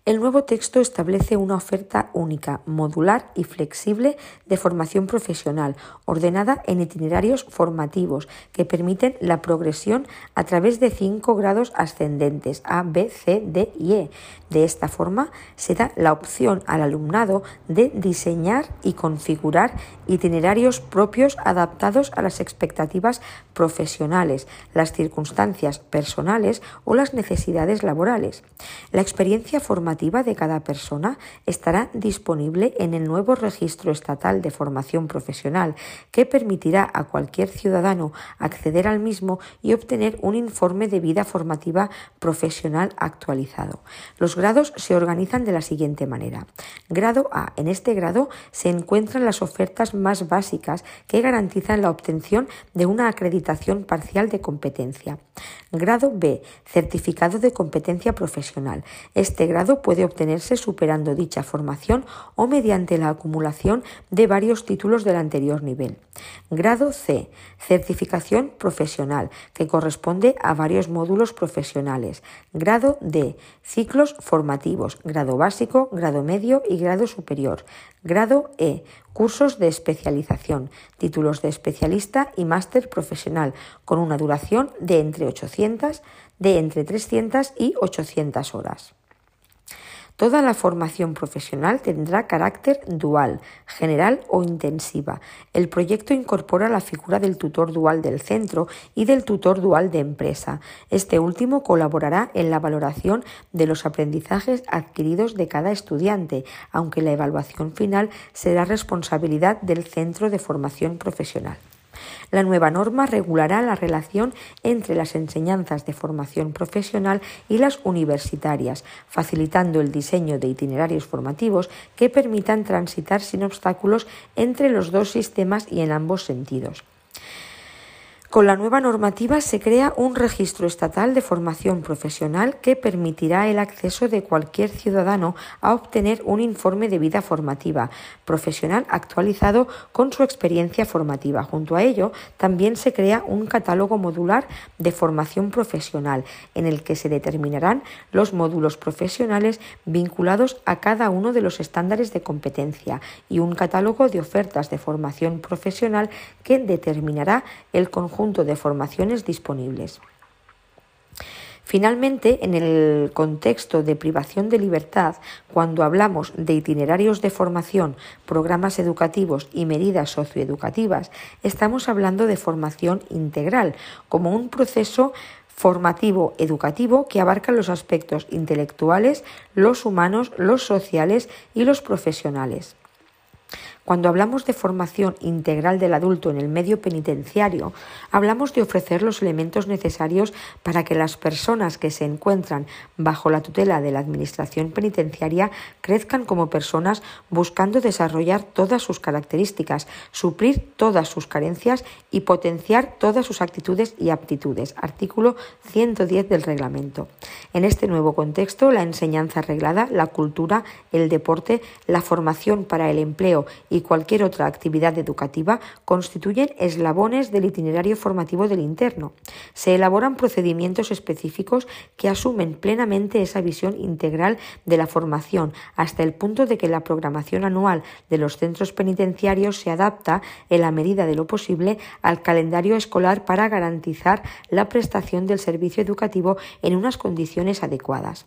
El nuevo texto establece una oferta única, modular y flexible de formación profesional, ordenada en itinerarios formativos que permiten la progresión a través de cinco grados ascendentes A, B, C, D y E. De esta forma, se da la opción al alumnado de diseñar y configurar itinerarios propios adaptados a las expectativas profesionales, las circunstancias personales o las necesidades laborales. La experiencia formativa de cada persona estará disponible en el nuevo Registro Estatal de Formación Profesional, que permitirá a cualquier ciudadano acceder al mismo y obtener un informe de vida formativa profesional actualizado. Los grados se organizan de la siguiente manera. Grado A. En este grado se encuentran las ofertas más básicas que garantizan la obtención de una acreditación parcial de competencia. Grado B. Certificado de competencia profesional. Este grado puede obtenerse superando dicha formación o mediante la acumulación de varios títulos del anterior nivel. Grado C. Certificación profesional, que corresponde a varios módulos profesionales. Grado D. Ciclos formativos, grado básico, grado medio y grado superior. Grado E. Cursos de especialización, títulos de especialista y máster profesional, con una duración de entre 800, de entre 300 y 800 horas. Toda la formación profesional tendrá carácter dual, general o intensiva. El proyecto incorpora la figura del tutor dual del centro y del tutor dual de empresa. Este último colaborará en la valoración de los aprendizajes adquiridos de cada estudiante, aunque la evaluación final será responsabilidad del centro de formación profesional. La nueva norma regulará la relación entre las enseñanzas de formación profesional y las universitarias, facilitando el diseño de itinerarios formativos que permitan transitar sin obstáculos entre los dos sistemas y en ambos sentidos. Con la nueva normativa se crea un registro estatal de formación profesional que permitirá el acceso de cualquier ciudadano a obtener un informe de vida formativa profesional actualizado con su experiencia formativa. Junto a ello, también se crea un catálogo modular de formación profesional en el que se determinarán los módulos profesionales vinculados a cada uno de los estándares de competencia y un catálogo de ofertas de formación profesional que determinará el conjunto de formaciones disponibles. Finalmente, en el contexto de privación de libertad, cuando hablamos de itinerarios de formación, programas educativos y medidas socioeducativas, estamos hablando de formación integral, como un proceso formativo educativo que abarca los aspectos intelectuales, los humanos, los sociales y los profesionales. Cuando hablamos de formación integral del adulto en el medio penitenciario, hablamos de ofrecer los elementos necesarios para que las personas que se encuentran bajo la tutela de la Administración penitenciaria crezcan como personas buscando desarrollar todas sus características, suplir todas sus carencias y potenciar todas sus actitudes y aptitudes. Artículo 110 del reglamento. En este nuevo contexto, la enseñanza reglada, la cultura, el deporte, la formación para el empleo y y cualquier otra actividad educativa constituyen eslabones del itinerario formativo del interno. Se elaboran procedimientos específicos que asumen plenamente esa visión integral de la formación hasta el punto de que la programación anual de los centros penitenciarios se adapta en la medida de lo posible al calendario escolar para garantizar la prestación del servicio educativo en unas condiciones adecuadas.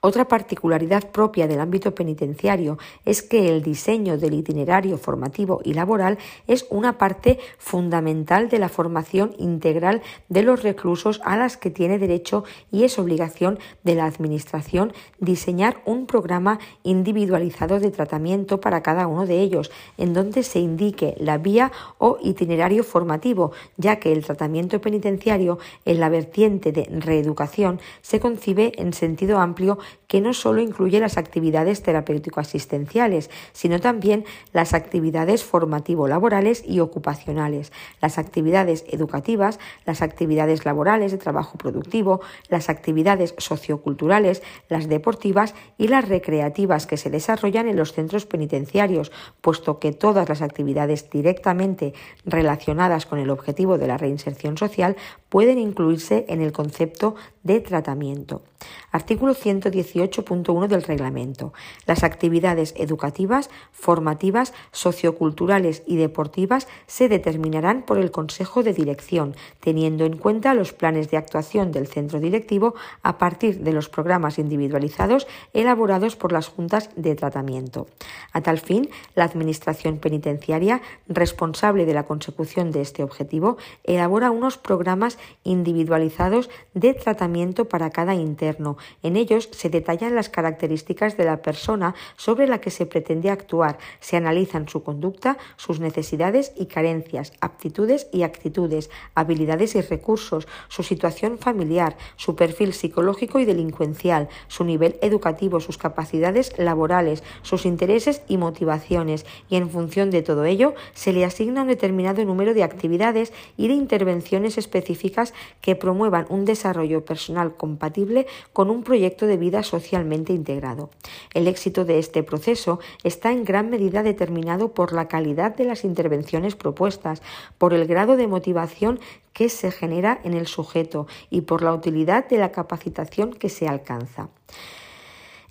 Otra particularidad propia del ámbito penitenciario es que el diseño del itinerario formativo y laboral es una parte fundamental de la formación integral de los reclusos a las que tiene derecho y es obligación de la Administración diseñar un programa individualizado de tratamiento para cada uno de ellos, en donde se indique la vía o itinerario formativo, ya que el tratamiento penitenciario en la vertiente de reeducación se concibe en sentido amplio que no solo incluye las actividades terapéutico-asistenciales, sino también las actividades formativo-laborales y ocupacionales, las actividades educativas, las actividades laborales de trabajo productivo, las actividades socioculturales, las deportivas y las recreativas que se desarrollan en los centros penitenciarios, puesto que todas las actividades directamente relacionadas con el objetivo de la reinserción social pueden incluirse en el concepto de tratamiento. Artículo 118.1 del reglamento. Las actividades educativas, formativas, socioculturales y deportivas se determinarán por el Consejo de Dirección, teniendo en cuenta los planes de actuación del centro directivo a partir de los programas individualizados elaborados por las juntas de tratamiento. A tal fin, la Administración penitenciaria, responsable de la consecución de este objetivo, elabora unos programas individualizados de tratamiento para cada interno. En ellos se detallan las características de la persona sobre la que se pretende actuar, se analizan su conducta, sus necesidades y carencias, aptitudes y actitudes, habilidades y recursos, su situación familiar, su perfil psicológico y delincuencial, su nivel educativo, sus capacidades laborales, sus intereses y motivaciones, y en función de todo ello se le asigna un determinado número de actividades y de intervenciones específicas que promuevan un desarrollo personal compatible con un proyecto de vida socialmente integrado. El éxito de este proceso está en gran medida determinado por la calidad de las intervenciones propuestas, por el grado de motivación que se genera en el sujeto y por la utilidad de la capacitación que se alcanza.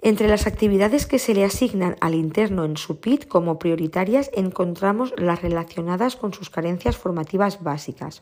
Entre las actividades que se le asignan al interno en su PIT como prioritarias encontramos las relacionadas con sus carencias formativas básicas.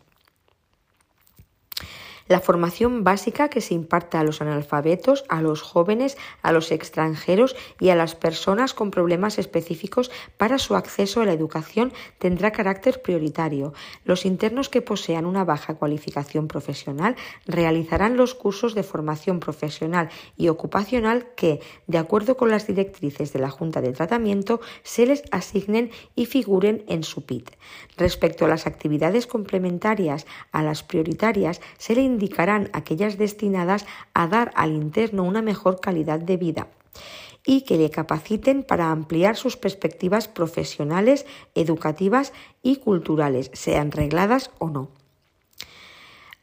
La formación básica que se imparte a los analfabetos, a los jóvenes, a los extranjeros y a las personas con problemas específicos para su acceso a la educación tendrá carácter prioritario. Los internos que posean una baja cualificación profesional realizarán los cursos de formación profesional y ocupacional que, de acuerdo con las directrices de la Junta de Tratamiento, se les asignen y figuren en su PIT. Respecto a las actividades complementarias a las prioritarias, se le indicarán aquellas destinadas a dar al interno una mejor calidad de vida y que le capaciten para ampliar sus perspectivas profesionales, educativas y culturales, sean regladas o no.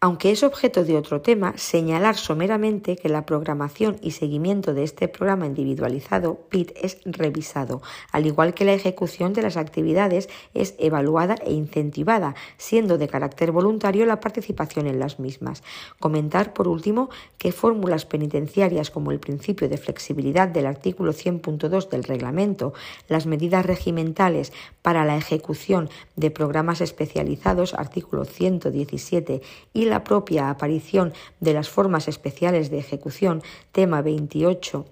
Aunque es objeto de otro tema, señalar someramente que la programación y seguimiento de este programa individualizado PIT es revisado, al igual que la ejecución de las actividades es evaluada e incentivada, siendo de carácter voluntario la participación en las mismas. Comentar, por último, que fórmulas penitenciarias como el principio de flexibilidad del artículo 100.2 del reglamento, las medidas regimentales para la ejecución de programas especializados, artículo 117, y la propia aparición de las formas especiales de ejecución, tema 28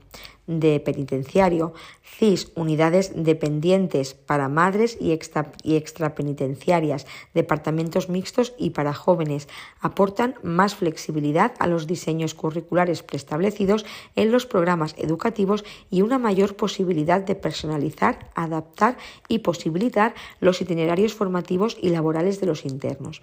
de penitenciario, CIS, unidades dependientes para madres y, y extrapenitenciarias, departamentos mixtos y para jóvenes, aportan más flexibilidad a los diseños curriculares preestablecidos en los programas educativos y una mayor posibilidad de personalizar, adaptar y posibilitar los itinerarios formativos y laborales de los internos.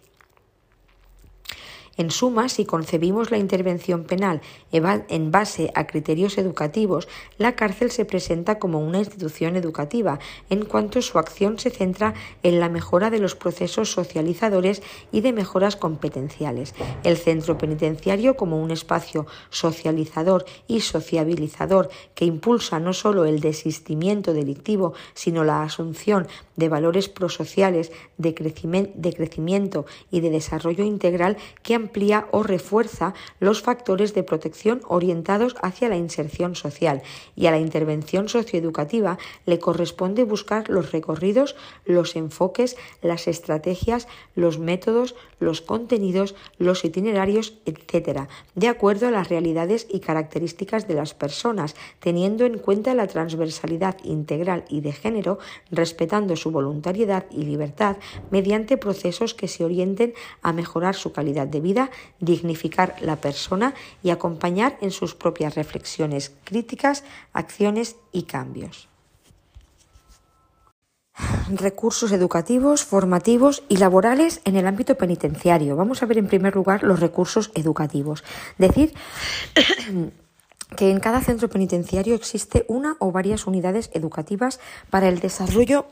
En suma, si concebimos la intervención penal en base a criterios educativos, la cárcel se presenta como una institución educativa, en cuanto su acción se centra en la mejora de los procesos socializadores y de mejoras competenciales. El centro penitenciario como un espacio socializador y sociabilizador que impulsa no solo el desistimiento delictivo, sino la asunción de valores prosociales, de crecimiento y de desarrollo integral que amplía o refuerza los factores de protección orientados hacia la inserción social y a la intervención socioeducativa le corresponde buscar los recorridos, los enfoques, las estrategias, los métodos, los contenidos, los itinerarios, etc., de acuerdo a las realidades y características de las personas, teniendo en cuenta la transversalidad integral y de género, respetando su voluntariedad y libertad mediante procesos que se orienten a mejorar su calidad de vida, dignificar la persona y acompañar en sus propias reflexiones críticas, acciones y cambios recursos educativos, formativos y laborales en el ámbito penitenciario. Vamos a ver en primer lugar los recursos educativos. Decir que en cada centro penitenciario existe una o varias unidades educativas para el desarrollo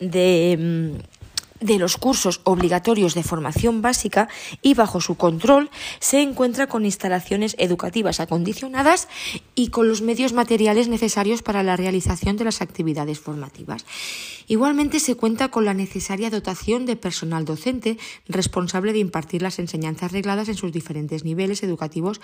de mm, de los cursos obligatorios de formación básica y bajo su control se encuentra con instalaciones educativas acondicionadas y con los medios materiales necesarios para la realización de las actividades formativas. Igualmente se cuenta con la necesaria dotación de personal docente responsable de impartir las enseñanzas regladas en sus diferentes niveles educativos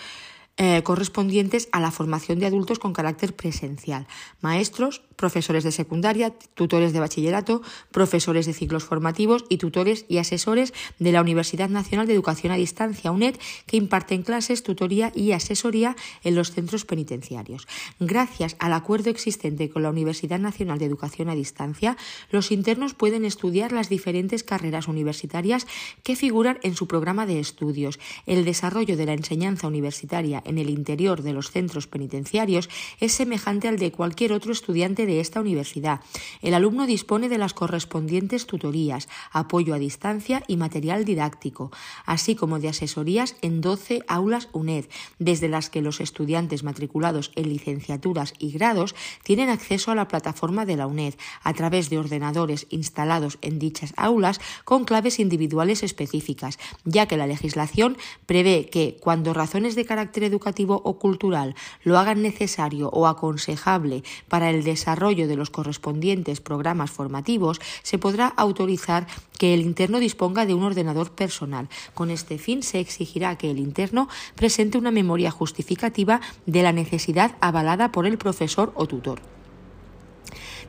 eh, correspondientes a la formación de adultos con carácter presencial, maestros, profesores de secundaria, tutores de bachillerato, profesores de ciclos formativos y tutores y asesores de la Universidad Nacional de Educación a Distancia, UNED, que imparten clases, tutoría y asesoría en los centros penitenciarios. Gracias al acuerdo existente con la Universidad Nacional de Educación a Distancia, los internos pueden estudiar las diferentes carreras universitarias que figuran en su programa de estudios. El desarrollo de la enseñanza universitaria en el interior de los centros penitenciarios es semejante al de cualquier otro estudiante de esta universidad. El alumno dispone de las correspondientes tutorías, apoyo a distancia y material didáctico, así como de asesorías en 12 aulas UNED, desde las que los estudiantes matriculados en licenciaturas y grados tienen acceso a la plataforma de la UNED a través de ordenadores instalados en dichas aulas con claves individuales específicas, ya que la legislación prevé que cuando razones de carácter educativo o cultural lo hagan necesario o aconsejable para el desarrollo de los correspondientes programas formativos, se podrá autorizar que el interno disponga de un ordenador personal. Con este fin se exigirá que el interno presente una memoria justificativa de la necesidad avalada por el profesor o tutor.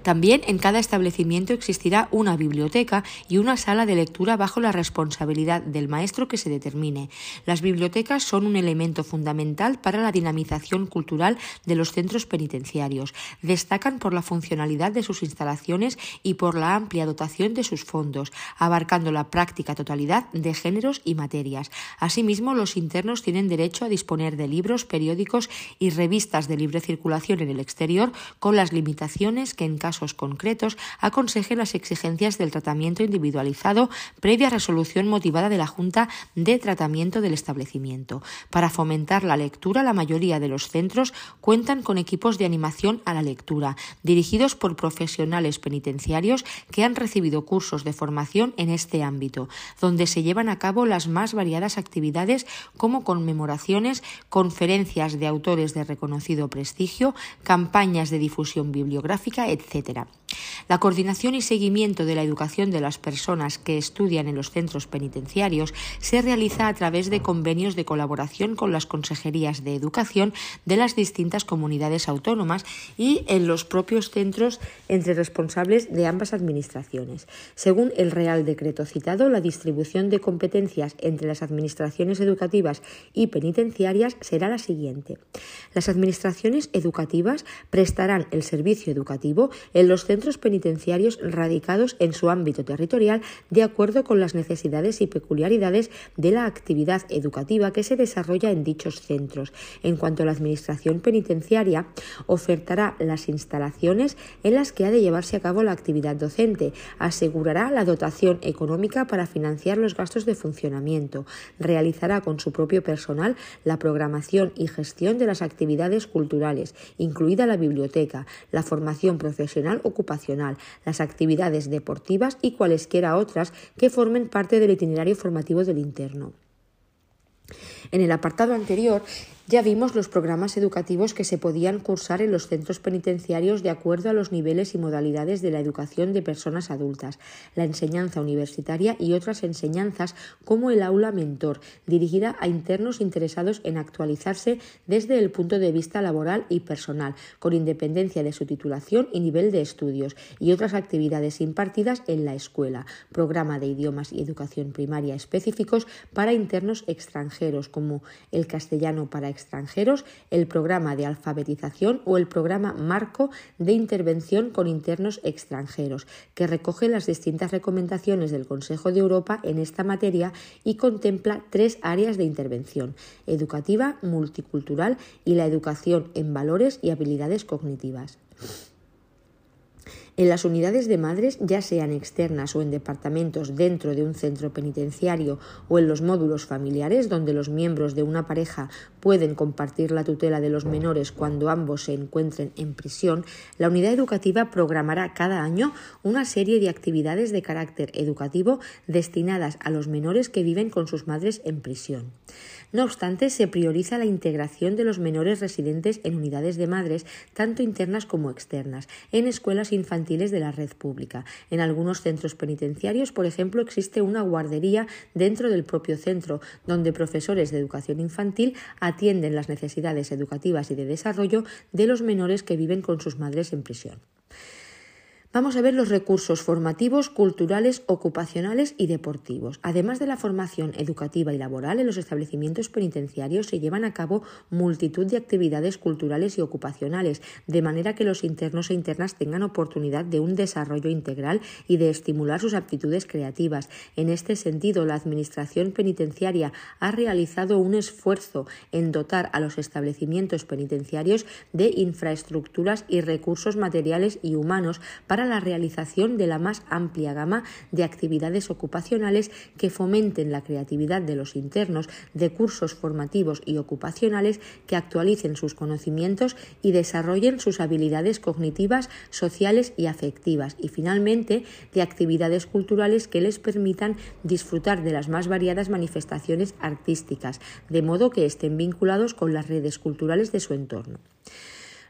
También en cada establecimiento existirá una biblioteca y una sala de lectura bajo la responsabilidad del maestro que se determine. Las bibliotecas son un elemento fundamental para la dinamización cultural de los centros penitenciarios. Destacan por la funcionalidad de sus instalaciones y por la amplia dotación de sus fondos, abarcando la práctica totalidad de géneros y materias. Asimismo, los internos tienen derecho a disponer de libros, periódicos y revistas de libre circulación en el exterior con las limitaciones que en casos concretos aconsejen las exigencias del tratamiento individualizado previa resolución motivada de la Junta de Tratamiento del establecimiento. Para fomentar la lectura, la mayoría de los centros cuentan con equipos de animación a la lectura, dirigidos por profesionales penitenciarios que han recibido cursos de formación en este ámbito, donde se llevan a cabo las más variadas actividades como conmemoraciones, conferencias de autores de reconocido prestigio, campañas de difusión bibliográfica, etc. La coordinación y seguimiento de la educación de las personas que estudian en los centros penitenciarios se realiza a través de convenios de colaboración con las consejerías de educación de las distintas comunidades autónomas y en los propios centros entre responsables de ambas administraciones. Según el Real Decreto citado, la distribución de competencias entre las administraciones educativas y penitenciarias será la siguiente. Las administraciones educativas prestarán el servicio educativo en los centros penitenciarios radicados en su ámbito territorial de acuerdo con las necesidades y peculiaridades de la actividad educativa que se desarrolla en dichos centros. En cuanto a la Administración penitenciaria, ofertará las instalaciones en las que ha de llevarse a cabo la actividad docente, asegurará la dotación económica para financiar los gastos de funcionamiento, realizará con su propio personal la programación y gestión de las actividades culturales, incluida la biblioteca, la formación profesional ocupacional, las actividades deportivas y cualesquiera otras que formen parte del itinerario formativo del interno. En el apartado anterior ya vimos los programas educativos que se podían cursar en los centros penitenciarios de acuerdo a los niveles y modalidades de la educación de personas adultas, la enseñanza universitaria y otras enseñanzas como el aula mentor, dirigida a internos interesados en actualizarse desde el punto de vista laboral y personal, con independencia de su titulación y nivel de estudios, y otras actividades impartidas en la escuela, programa de idiomas y educación primaria específicos para internos extranjeros, como el castellano para extranjeros, el programa de alfabetización o el programa marco de intervención con internos extranjeros, que recoge las distintas recomendaciones del Consejo de Europa en esta materia y contempla tres áreas de intervención, educativa, multicultural y la educación en valores y habilidades cognitivas. En las unidades de madres, ya sean externas o en departamentos dentro de un centro penitenciario o en los módulos familiares, donde los miembros de una pareja pueden compartir la tutela de los menores cuando ambos se encuentren en prisión, la unidad educativa programará cada año una serie de actividades de carácter educativo destinadas a los menores que viven con sus madres en prisión. No obstante, se prioriza la integración de los menores residentes en unidades de madres, tanto internas como externas, en escuelas infantiles de la red pública. En algunos centros penitenciarios, por ejemplo, existe una guardería dentro del propio centro, donde profesores de educación infantil atienden las necesidades educativas y de desarrollo de los menores que viven con sus madres en prisión. Vamos a ver los recursos formativos, culturales, ocupacionales y deportivos. Además de la formación educativa y laboral, en los establecimientos penitenciarios se llevan a cabo multitud de actividades culturales y ocupacionales, de manera que los internos e internas tengan oportunidad de un desarrollo integral y de estimular sus aptitudes creativas. En este sentido, la Administración penitenciaria ha realizado un esfuerzo en dotar a los establecimientos penitenciarios de infraestructuras y recursos materiales y humanos para la realización de la más amplia gama de actividades ocupacionales que fomenten la creatividad de los internos, de cursos formativos y ocupacionales que actualicen sus conocimientos y desarrollen sus habilidades cognitivas, sociales y afectivas, y finalmente de actividades culturales que les permitan disfrutar de las más variadas manifestaciones artísticas, de modo que estén vinculados con las redes culturales de su entorno.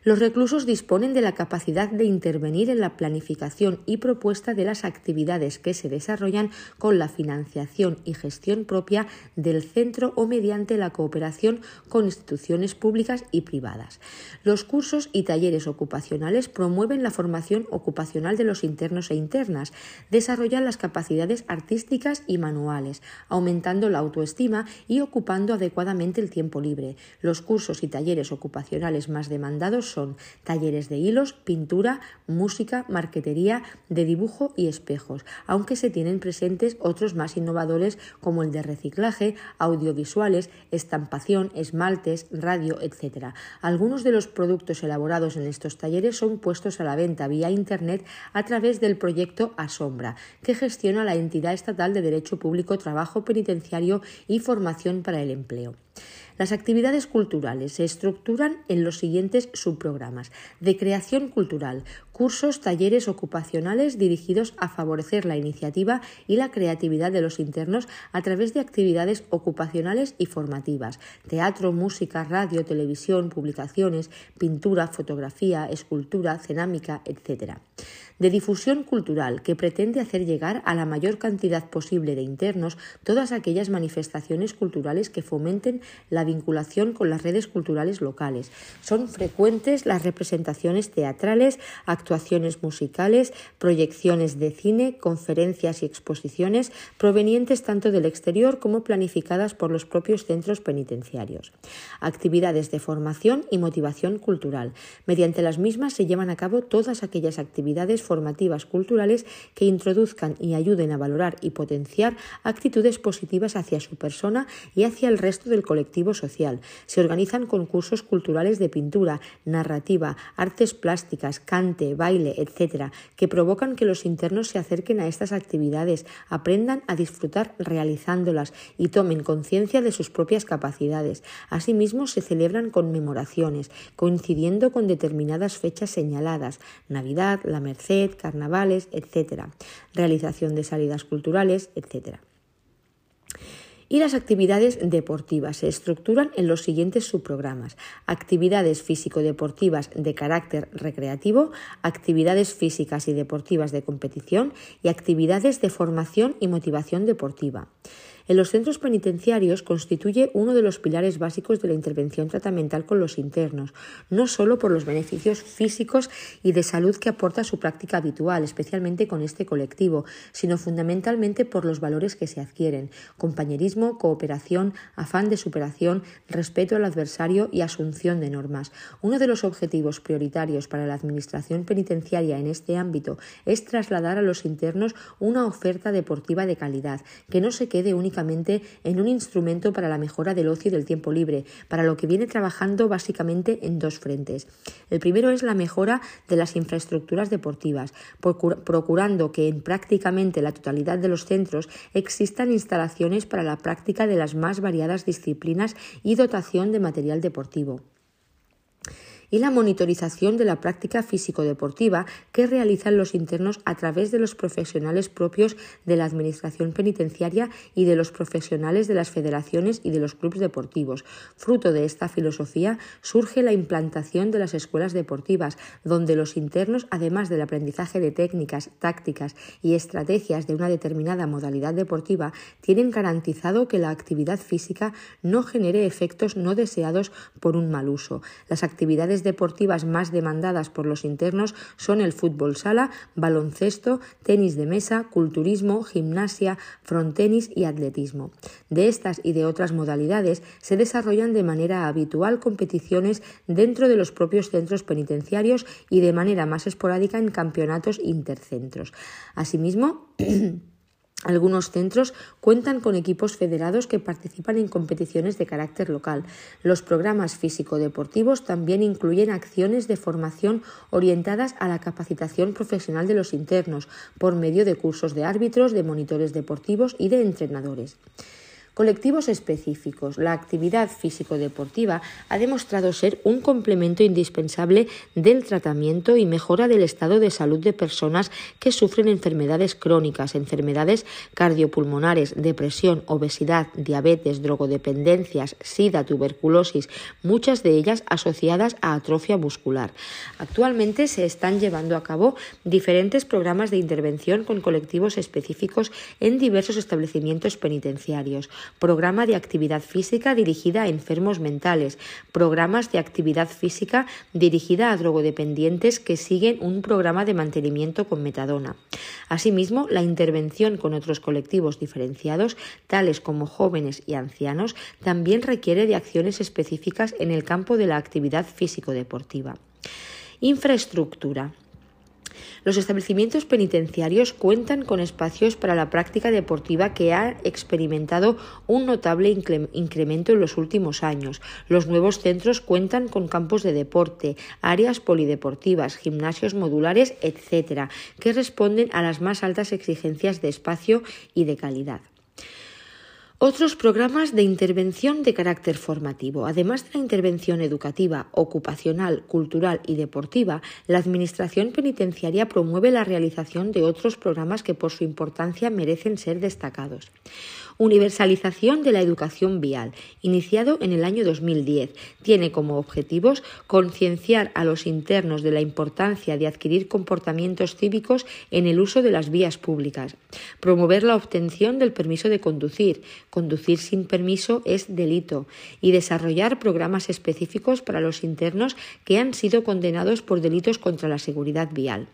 Los reclusos disponen de la capacidad de intervenir en la planificación y propuesta de las actividades que se desarrollan con la financiación y gestión propia del centro o mediante la cooperación con instituciones públicas y privadas. Los cursos y talleres ocupacionales promueven la formación ocupacional de los internos e internas, desarrollan las capacidades artísticas y manuales, aumentando la autoestima y ocupando adecuadamente el tiempo libre. Los cursos y talleres ocupacionales más demandados son talleres de hilos, pintura, música, marquetería, de dibujo y espejos, aunque se tienen presentes otros más innovadores como el de reciclaje, audiovisuales, estampación, esmaltes, radio, etc. Algunos de los productos elaborados en estos talleres son puestos a la venta vía Internet a través del proyecto Asombra, que gestiona la entidad estatal de Derecho Público, Trabajo Penitenciario y Formación para el Empleo. Las actividades culturales se estructuran en los siguientes subprogramas. De creación cultural, cursos, talleres ocupacionales dirigidos a favorecer la iniciativa y la creatividad de los internos a través de actividades ocupacionales y formativas, teatro, música, radio, televisión, publicaciones, pintura, fotografía, escultura, cerámica, etc de difusión cultural que pretende hacer llegar a la mayor cantidad posible de internos todas aquellas manifestaciones culturales que fomenten la vinculación con las redes culturales locales. Son frecuentes las representaciones teatrales, actuaciones musicales, proyecciones de cine, conferencias y exposiciones provenientes tanto del exterior como planificadas por los propios centros penitenciarios. Actividades de formación y motivación cultural. Mediante las mismas se llevan a cabo todas aquellas actividades formativas culturales que introduzcan y ayuden a valorar y potenciar actitudes positivas hacia su persona y hacia el resto del colectivo social. Se organizan concursos culturales de pintura, narrativa, artes plásticas, cante, baile, etc., que provocan que los internos se acerquen a estas actividades, aprendan a disfrutar realizándolas y tomen conciencia de sus propias capacidades. Asimismo, se celebran conmemoraciones, coincidiendo con determinadas fechas señaladas, Navidad, la Merced, carnavales, etc. Realización de salidas culturales, etc. Y las actividades deportivas se estructuran en los siguientes subprogramas. Actividades físico-deportivas de carácter recreativo, actividades físicas y deportivas de competición y actividades de formación y motivación deportiva en los centros penitenciarios constituye uno de los pilares básicos de la intervención tratamental con los internos, no solo por los beneficios físicos y de salud que aporta su práctica habitual, especialmente con este colectivo, sino fundamentalmente por los valores que se adquieren, compañerismo, cooperación, afán de superación, respeto al adversario y asunción de normas. Uno de los objetivos prioritarios para la Administración penitenciaria en este ámbito es trasladar a los internos una oferta deportiva de calidad, que no se quede únicamente en un instrumento para la mejora del ocio y del tiempo libre, para lo que viene trabajando básicamente en dos frentes. El primero es la mejora de las infraestructuras deportivas, procurando que en prácticamente la totalidad de los centros existan instalaciones para la práctica de las más variadas disciplinas y dotación de material deportivo y la monitorización de la práctica físico-deportiva que realizan los internos a través de los profesionales propios de la Administración penitenciaria y de los profesionales de las federaciones y de los clubes deportivos. Fruto de esta filosofía surge la implantación de las escuelas deportivas, donde los internos, además del aprendizaje de técnicas, tácticas y estrategias de una determinada modalidad deportiva, tienen garantizado que la actividad física no genere efectos no deseados por un mal uso. Las actividades deportivas más demandadas por los internos son el fútbol sala, baloncesto, tenis de mesa, culturismo, gimnasia, frontenis y atletismo. De estas y de otras modalidades se desarrollan de manera habitual competiciones dentro de los propios centros penitenciarios y de manera más esporádica en campeonatos intercentros. Asimismo, Algunos centros cuentan con equipos federados que participan en competiciones de carácter local. Los programas físico-deportivos también incluyen acciones de formación orientadas a la capacitación profesional de los internos por medio de cursos de árbitros, de monitores deportivos y de entrenadores. Colectivos específicos. La actividad físico-deportiva ha demostrado ser un complemento indispensable del tratamiento y mejora del estado de salud de personas que sufren enfermedades crónicas, enfermedades cardiopulmonares, depresión, obesidad, diabetes, drogodependencias, sida, tuberculosis, muchas de ellas asociadas a atrofia muscular. Actualmente se están llevando a cabo diferentes programas de intervención con colectivos específicos en diversos establecimientos penitenciarios programa de actividad física dirigida a enfermos mentales, programas de actividad física dirigida a drogodependientes que siguen un programa de mantenimiento con metadona. Asimismo, la intervención con otros colectivos diferenciados, tales como jóvenes y ancianos, también requiere de acciones específicas en el campo de la actividad físico-deportiva. Infraestructura. Los establecimientos penitenciarios cuentan con espacios para la práctica deportiva que ha experimentado un notable incremento en los últimos años. Los nuevos centros cuentan con campos de deporte, áreas polideportivas, gimnasios modulares, etc., que responden a las más altas exigencias de espacio y de calidad. Otros programas de intervención de carácter formativo. Además de la intervención educativa, ocupacional, cultural y deportiva, la Administración penitenciaria promueve la realización de otros programas que por su importancia merecen ser destacados. Universalización de la educación vial, iniciado en el año 2010. Tiene como objetivos concienciar a los internos de la importancia de adquirir comportamientos cívicos en el uso de las vías públicas, promover la obtención del permiso de conducir, conducir sin permiso es delito, y desarrollar programas específicos para los internos que han sido condenados por delitos contra la seguridad vial.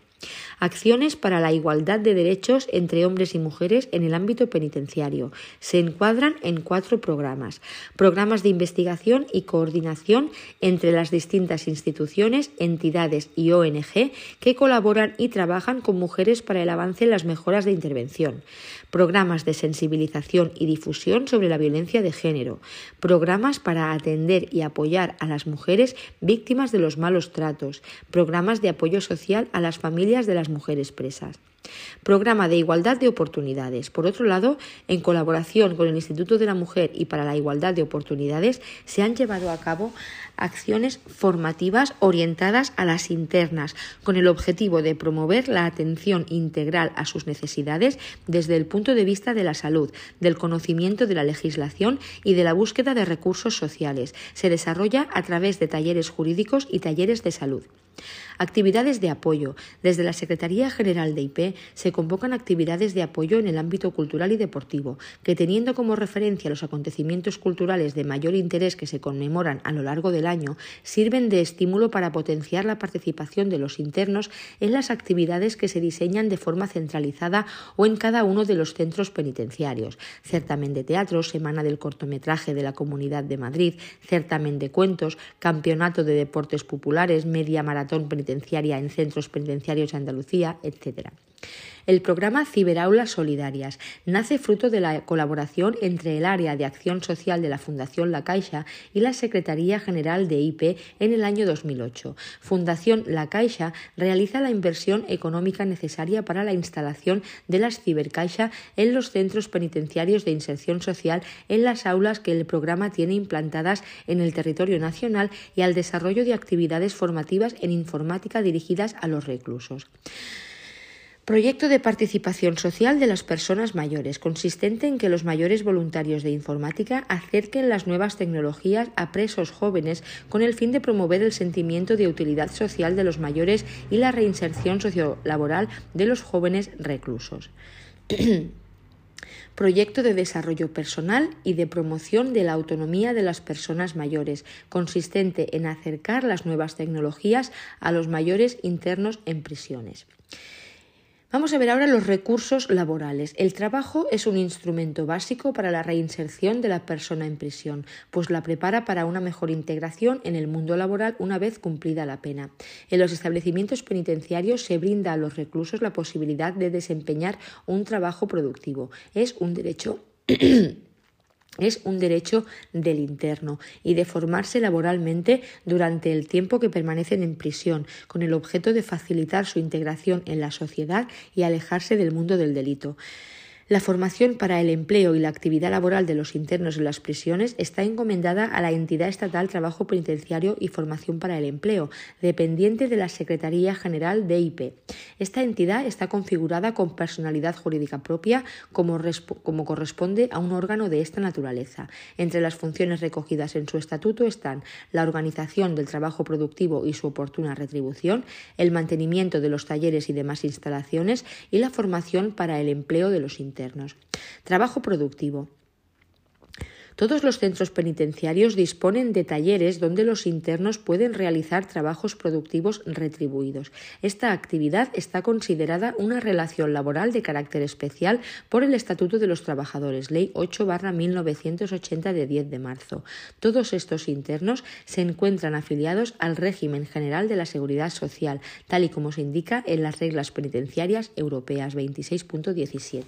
Acciones para la igualdad de derechos entre hombres y mujeres en el ámbito penitenciario. Se encuadran en cuatro programas. Programas de investigación y coordinación entre las distintas instituciones, entidades y ONG que colaboran y trabajan con mujeres para el avance en las mejoras de intervención. Programas de sensibilización y difusión sobre la violencia de género. Programas para atender y apoyar a las mujeres víctimas de los malos tratos. Programas de apoyo social a las familias de las mujeres presas. Programa de igualdad de oportunidades. Por otro lado, en colaboración con el Instituto de la Mujer y para la Igualdad de Oportunidades, se han llevado a cabo acciones formativas orientadas a las internas, con el objetivo de promover la atención integral a sus necesidades desde el punto de vista de la salud, del conocimiento de la legislación y de la búsqueda de recursos sociales. Se desarrolla a través de talleres jurídicos y talleres de salud. Actividades de apoyo. Desde la Secretaría General de IP se convocan actividades de apoyo en el ámbito cultural y deportivo, que teniendo como referencia los acontecimientos culturales de mayor interés que se conmemoran a lo largo del año, sirven de estímulo para potenciar la participación de los internos en las actividades que se diseñan de forma centralizada o en cada uno de los centros penitenciarios. Certamen de teatro, Semana del cortometraje de la Comunidad de Madrid, certamen de cuentos, Campeonato de Deportes Populares, Media Maratón Penitenciaria en centros penitenciarios de Andalucía, etc. El programa Ciberaulas Solidarias nace fruto de la colaboración entre el Área de Acción Social de la Fundación La Caixa y la Secretaría General de IP en el año 2008. Fundación La Caixa realiza la inversión económica necesaria para la instalación de las cibercaixa en los centros penitenciarios de inserción social en las aulas que el programa tiene implantadas en el territorio nacional y al desarrollo de actividades formativas en informática dirigidas a los reclusos. Proyecto de participación social de las personas mayores, consistente en que los mayores voluntarios de informática acerquen las nuevas tecnologías a presos jóvenes con el fin de promover el sentimiento de utilidad social de los mayores y la reinserción sociolaboral de los jóvenes reclusos. Proyecto de desarrollo personal y de promoción de la autonomía de las personas mayores, consistente en acercar las nuevas tecnologías a los mayores internos en prisiones. Vamos a ver ahora los recursos laborales. El trabajo es un instrumento básico para la reinserción de la persona en prisión, pues la prepara para una mejor integración en el mundo laboral una vez cumplida la pena. En los establecimientos penitenciarios se brinda a los reclusos la posibilidad de desempeñar un trabajo productivo. Es un derecho es un derecho del interno y de formarse laboralmente durante el tiempo que permanecen en prisión, con el objeto de facilitar su integración en la sociedad y alejarse del mundo del delito. La formación para el empleo y la actividad laboral de los internos en las prisiones está encomendada a la entidad estatal Trabajo Penitenciario y Formación para el Empleo, dependiente de la Secretaría General de IP. Esta entidad está configurada con personalidad jurídica propia como, como corresponde a un órgano de esta naturaleza. Entre las funciones recogidas en su estatuto están la organización del trabajo productivo y su oportuna retribución, el mantenimiento de los talleres y demás instalaciones y la formación para el empleo de los internos. Trabajo productivo. Todos los centros penitenciarios disponen de talleres donde los internos pueden realizar trabajos productivos retribuidos. Esta actividad está considerada una relación laboral de carácter especial por el Estatuto de los Trabajadores, Ley 8-1980 de 10 de marzo. Todos estos internos se encuentran afiliados al régimen general de la Seguridad Social, tal y como se indica en las reglas penitenciarias europeas 26.17.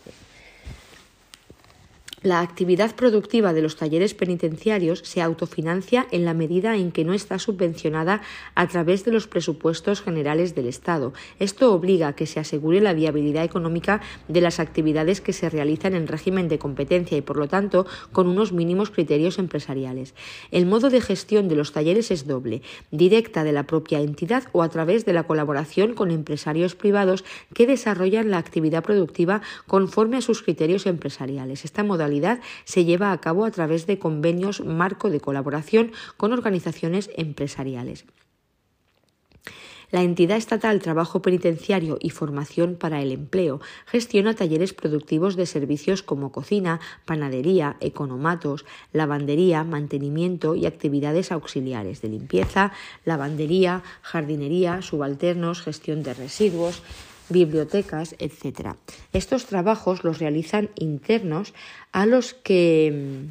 La actividad productiva de los talleres penitenciarios se autofinancia en la medida en que no está subvencionada a través de los presupuestos generales del Estado. Esto obliga a que se asegure la viabilidad económica de las actividades que se realizan en régimen de competencia y, por lo tanto, con unos mínimos criterios empresariales. El modo de gestión de los talleres es doble, directa de la propia entidad o a través de la colaboración con empresarios privados que desarrollan la actividad productiva conforme a sus criterios empresariales. Esta se lleva a cabo a través de convenios marco de colaboración con organizaciones empresariales. La entidad estatal Trabajo Penitenciario y Formación para el Empleo gestiona talleres productivos de servicios como cocina, panadería, economatos, lavandería, mantenimiento y actividades auxiliares de limpieza, lavandería, jardinería, subalternos, gestión de residuos, bibliotecas, etc. Estos trabajos los realizan internos a los que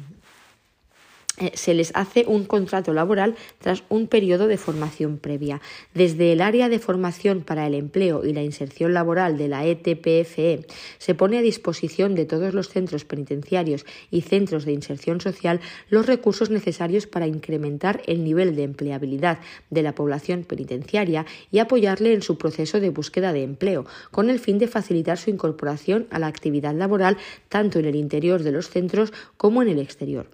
se les hace un contrato laboral tras un periodo de formación previa. Desde el área de formación para el empleo y la inserción laboral de la ETPFE e, se pone a disposición de todos los centros penitenciarios y centros de inserción social los recursos necesarios para incrementar el nivel de empleabilidad de la población penitenciaria y apoyarle en su proceso de búsqueda de empleo, con el fin de facilitar su incorporación a la actividad laboral tanto en el interior de los centros como en el exterior.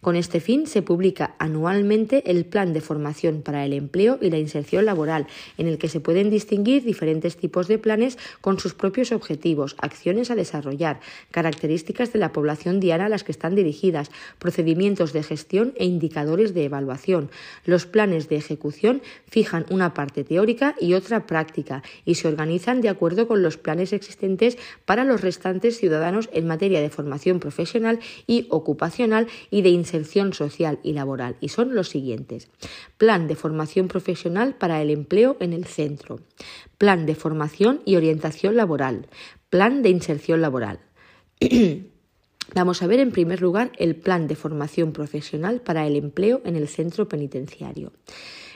Con este fin se publica anualmente el Plan de Formación para el Empleo y la Inserción Laboral, en el que se pueden distinguir diferentes tipos de planes con sus propios objetivos, acciones a desarrollar, características de la población diana a las que están dirigidas, procedimientos de gestión e indicadores de evaluación. Los planes de ejecución fijan una parte teórica y otra práctica y se organizan de acuerdo con los planes existentes para los restantes ciudadanos en materia de formación profesional y ocupacional y de inserción social y laboral y son los siguientes. Plan de formación profesional para el empleo en el centro. Plan de formación y orientación laboral. Plan de inserción laboral. Vamos a ver en primer lugar el plan de formación profesional para el empleo en el centro penitenciario.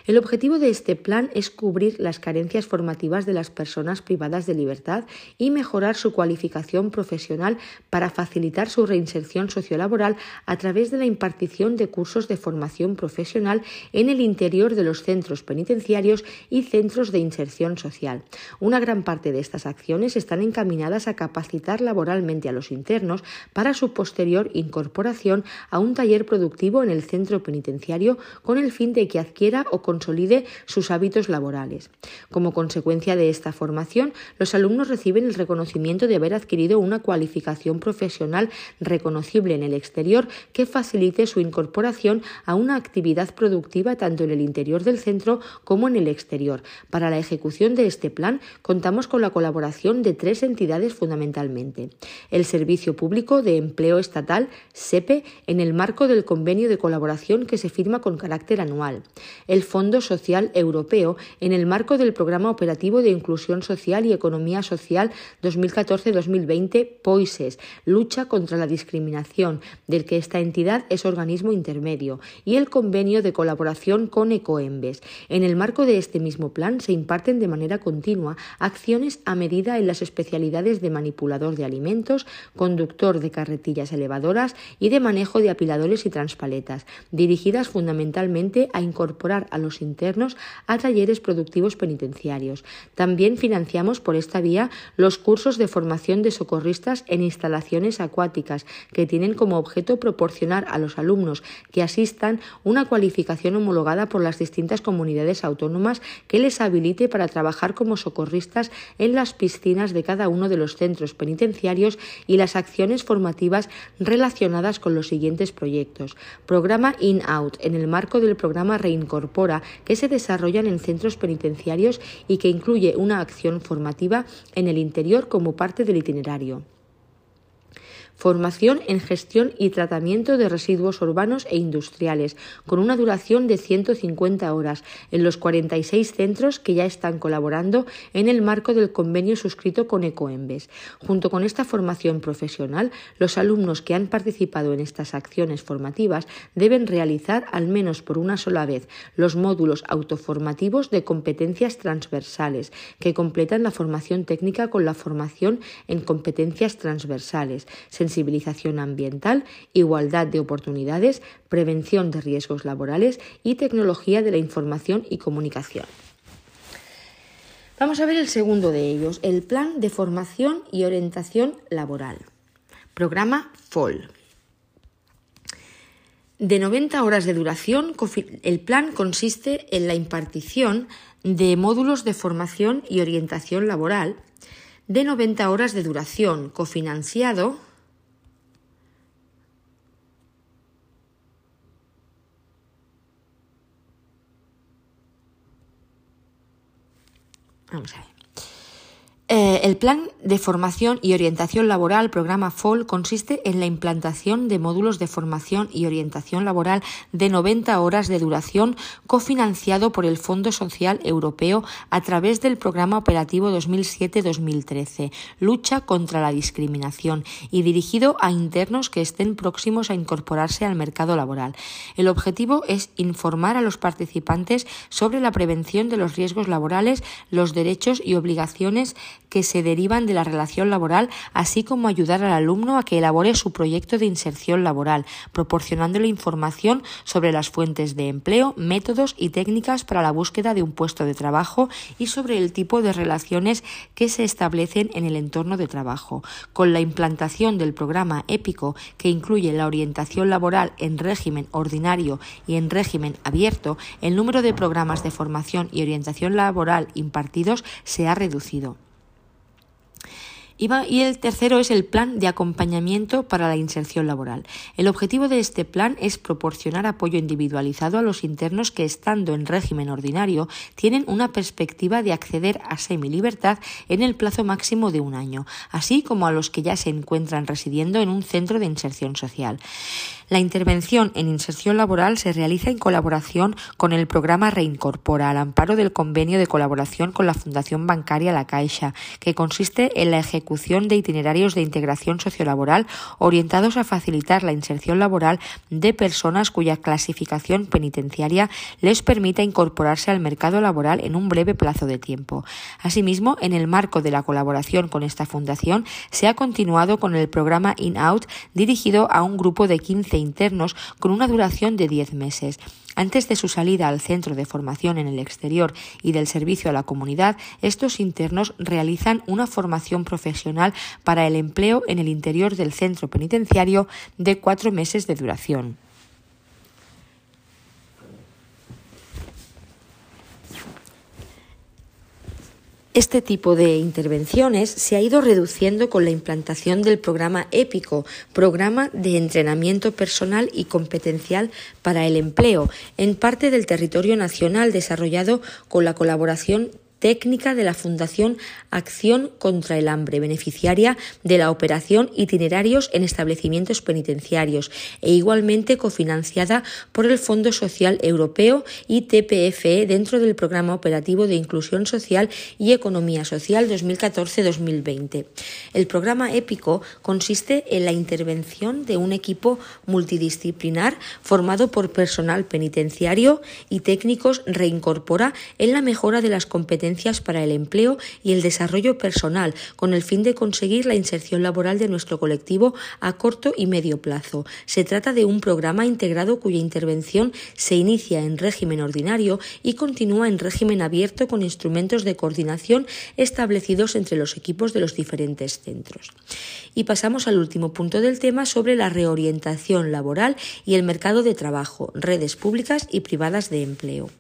El objetivo de este plan es cubrir las carencias formativas de las personas privadas de libertad y mejorar su cualificación profesional para facilitar su reinserción sociolaboral a través de la impartición de cursos de formación profesional en el interior de los centros penitenciarios y centros de inserción social. Una gran parte de estas acciones están encaminadas a capacitar laboralmente a los internos para su posterior incorporación a un taller productivo en el centro penitenciario con el fin de que adquiera o consolide sus hábitos laborales. Como consecuencia de esta formación, los alumnos reciben el reconocimiento de haber adquirido una cualificación profesional reconocible en el exterior que facilite su incorporación a una actividad productiva tanto en el interior del centro como en el exterior. Para la ejecución de este plan contamos con la colaboración de tres entidades fundamentalmente. El Servicio Público de Empleo Estatal, SEPE, en el marco del convenio de colaboración que se firma con carácter anual. El Fondo Social Europeo en el marco del Programa Operativo de Inclusión Social y Economía Social 2014-2020 POISES, lucha contra la discriminación, del que esta entidad es organismo intermedio, y el convenio de colaboración con Ecoembes. En el marco de este mismo plan se imparten de manera continua acciones a medida en las especialidades de manipulador de alimentos, conductor de carretillas elevadoras y de manejo de apiladores y transpaletas, dirigidas fundamentalmente a incorporar a los internos a talleres productivos penitenciarios. También financiamos por esta vía los cursos de formación de socorristas en instalaciones acuáticas, que tienen como objeto proporcionar a los alumnos que asistan una cualificación homologada por las distintas comunidades autónomas que les habilite para trabajar como socorristas en las piscinas de cada uno de los centros penitenciarios y las acciones formativas relacionadas con los siguientes proyectos. Programa In-Out, en el marco del programa Reincorpora, que se desarrollan en centros penitenciarios y que incluye una acción formativa en el interior como parte del itinerario. Formación en gestión y tratamiento de residuos urbanos e industriales, con una duración de 150 horas en los 46 centros que ya están colaborando en el marco del convenio suscrito con Ecoembes. Junto con esta formación profesional, los alumnos que han participado en estas acciones formativas deben realizar al menos por una sola vez los módulos autoformativos de competencias transversales que completan la formación técnica con la formación en competencias transversales sensibilización ambiental, igualdad de oportunidades, prevención de riesgos laborales y tecnología de la información y comunicación. Vamos a ver el segundo de ellos, el Plan de Formación y Orientación Laboral. Programa FOL. De 90 horas de duración, el plan consiste en la impartición de módulos de formación y orientación laboral de 90 horas de duración, cofinanciado Vamos a ver. Eh, el plan de formación y orientación laboral, programa FOL, consiste en la implantación de módulos de formación y orientación laboral de 90 horas de duración cofinanciado por el Fondo Social Europeo a través del Programa Operativo 2007-2013, Lucha contra la Discriminación, y dirigido a internos que estén próximos a incorporarse al mercado laboral. El objetivo es informar a los participantes sobre la prevención de los riesgos laborales, los derechos y obligaciones que se derivan de la relación laboral, así como ayudar al alumno a que elabore su proyecto de inserción laboral, proporcionándole información sobre las fuentes de empleo, métodos y técnicas para la búsqueda de un puesto de trabajo y sobre el tipo de relaciones que se establecen en el entorno de trabajo. Con la implantación del programa épico que incluye la orientación laboral en régimen ordinario y en régimen abierto, el número de programas de formación y orientación laboral impartidos se ha reducido. Y el tercero es el plan de acompañamiento para la inserción laboral. El objetivo de este plan es proporcionar apoyo individualizado a los internos que, estando en régimen ordinario, tienen una perspectiva de acceder a semilibertad en el plazo máximo de un año, así como a los que ya se encuentran residiendo en un centro de inserción social. La intervención en inserción laboral se realiza en colaboración con el programa Reincorpora, al amparo del convenio de colaboración con la Fundación Bancaria La Caixa, que consiste en la ejecución de itinerarios de integración sociolaboral orientados a facilitar la inserción laboral de personas cuya clasificación penitenciaria les permita incorporarse al mercado laboral en un breve plazo de tiempo. Asimismo, en el marco de la colaboración con esta fundación, se ha continuado con el programa In-Out dirigido a un grupo de 15 internos con una duración de 10 meses. Antes de su salida al centro de formación en el exterior y del servicio a la comunidad, estos internos realizan una formación profesional para el empleo en el interior del centro penitenciario de cuatro meses de duración. Este tipo de intervenciones se ha ido reduciendo con la implantación del programa EPICO, programa de entrenamiento personal y competencial para el empleo, en parte del territorio nacional desarrollado con la colaboración técnica de la Fundación Acción contra el Hambre, beneficiaria de la operación Itinerarios en Establecimientos Penitenciarios e igualmente cofinanciada por el Fondo Social Europeo y TPFE dentro del Programa Operativo de Inclusión Social y Economía Social 2014-2020. El programa épico consiste en la intervención de un equipo multidisciplinar formado por personal penitenciario y técnicos reincorpora en la mejora de las competencias para el empleo y el desarrollo personal, con el fin de conseguir la inserción laboral de nuestro colectivo a corto y medio plazo. Se trata de un programa integrado cuya intervención se inicia en régimen ordinario y continúa en régimen abierto con instrumentos de coordinación establecidos entre los equipos de los diferentes centros. Y pasamos al último punto del tema sobre la reorientación laboral y el mercado de trabajo, redes públicas y privadas de empleo.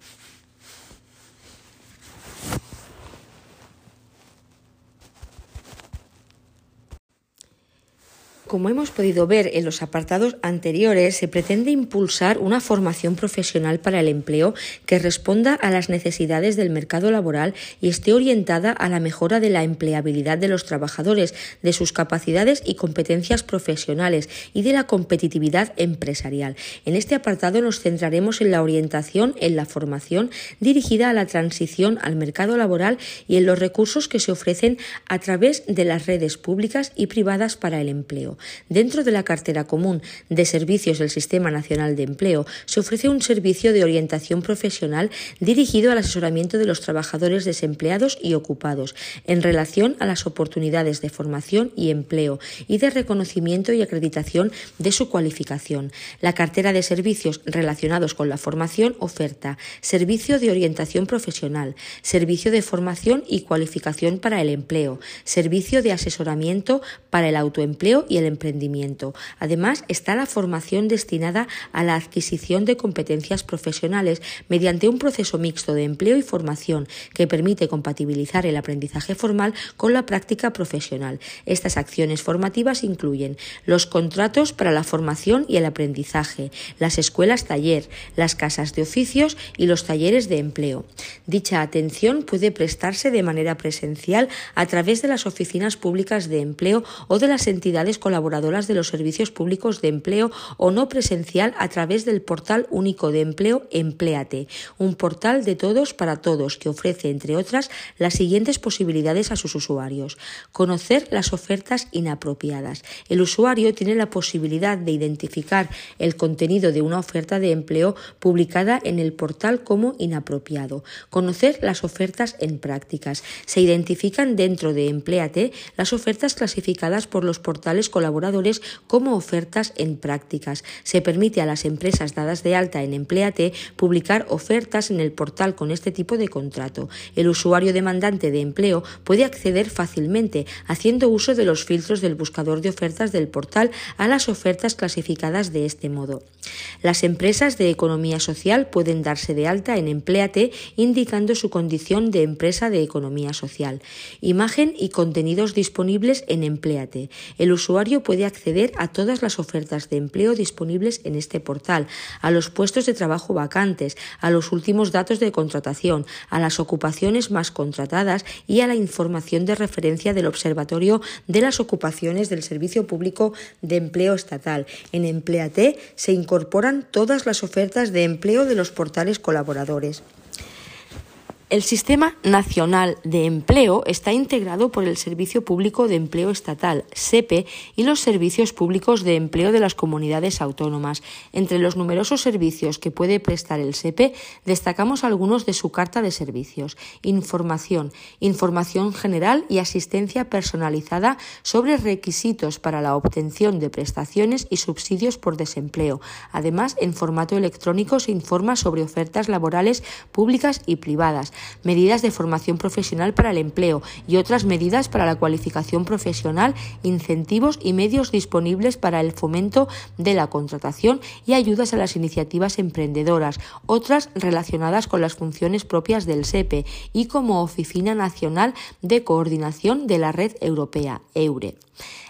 Como hemos podido ver en los apartados anteriores, se pretende impulsar una formación profesional para el empleo que responda a las necesidades del mercado laboral y esté orientada a la mejora de la empleabilidad de los trabajadores, de sus capacidades y competencias profesionales y de la competitividad empresarial. En este apartado nos centraremos en la orientación, en la formación dirigida a la transición al mercado laboral y en los recursos que se ofrecen a través de las redes públicas y privadas para el empleo. Dentro de la cartera común de servicios del Sistema Nacional de Empleo se ofrece un servicio de orientación profesional dirigido al asesoramiento de los trabajadores desempleados y ocupados en relación a las oportunidades de formación y empleo y de reconocimiento y acreditación de su cualificación. La cartera de servicios relacionados con la formación oferta servicio de orientación profesional, servicio de formación y cualificación para el empleo, servicio de asesoramiento para el autoempleo y el emprendimiento. Además, está la formación destinada a la adquisición de competencias profesionales mediante un proceso mixto de empleo y formación que permite compatibilizar el aprendizaje formal con la práctica profesional. Estas acciones formativas incluyen los contratos para la formación y el aprendizaje, las escuelas taller, las casas de oficios y los talleres de empleo. Dicha atención puede prestarse de manera presencial a través de las oficinas públicas de empleo o de las entidades colaborativas colaboradoras de los servicios públicos de empleo o no presencial a través del portal único de empleo Empleate, un portal de todos para todos que ofrece, entre otras, las siguientes posibilidades a sus usuarios. Conocer las ofertas inapropiadas. El usuario tiene la posibilidad de identificar el contenido de una oferta de empleo publicada en el portal como inapropiado. Conocer las ofertas en prácticas. Se identifican dentro de Empleate las ofertas clasificadas por los portales colaboradores como ofertas en prácticas. Se permite a las empresas dadas de alta en Empleate publicar ofertas en el portal con este tipo de contrato. El usuario demandante de empleo puede acceder fácilmente haciendo uso de los filtros del buscador de ofertas del portal a las ofertas clasificadas de este modo. Las empresas de economía social pueden darse de alta en Empleate indicando su condición de empresa de economía social. Imagen y contenidos disponibles en Empleate. El usuario puede acceder a todas las ofertas de empleo disponibles en este portal, a los puestos de trabajo vacantes, a los últimos datos de contratación, a las ocupaciones más contratadas y a la información de referencia del Observatorio de las Ocupaciones del Servicio Público de Empleo Estatal. En Empleate se incorporan todas las ofertas de empleo de los portales colaboradores. El Sistema Nacional de Empleo está integrado por el Servicio Público de Empleo Estatal, SEPE, y los servicios públicos de empleo de las comunidades autónomas. Entre los numerosos servicios que puede prestar el SEPE, destacamos algunos de su carta de servicios. Información, información general y asistencia personalizada sobre requisitos para la obtención de prestaciones y subsidios por desempleo. Además, en formato electrónico se informa sobre ofertas laborales públicas y privadas medidas de formación profesional para el empleo y otras medidas para la cualificación profesional, incentivos y medios disponibles para el fomento de la contratación y ayudas a las iniciativas emprendedoras, otras relacionadas con las funciones propias del SEPE y como Oficina Nacional de Coordinación de la Red Europea, EURE.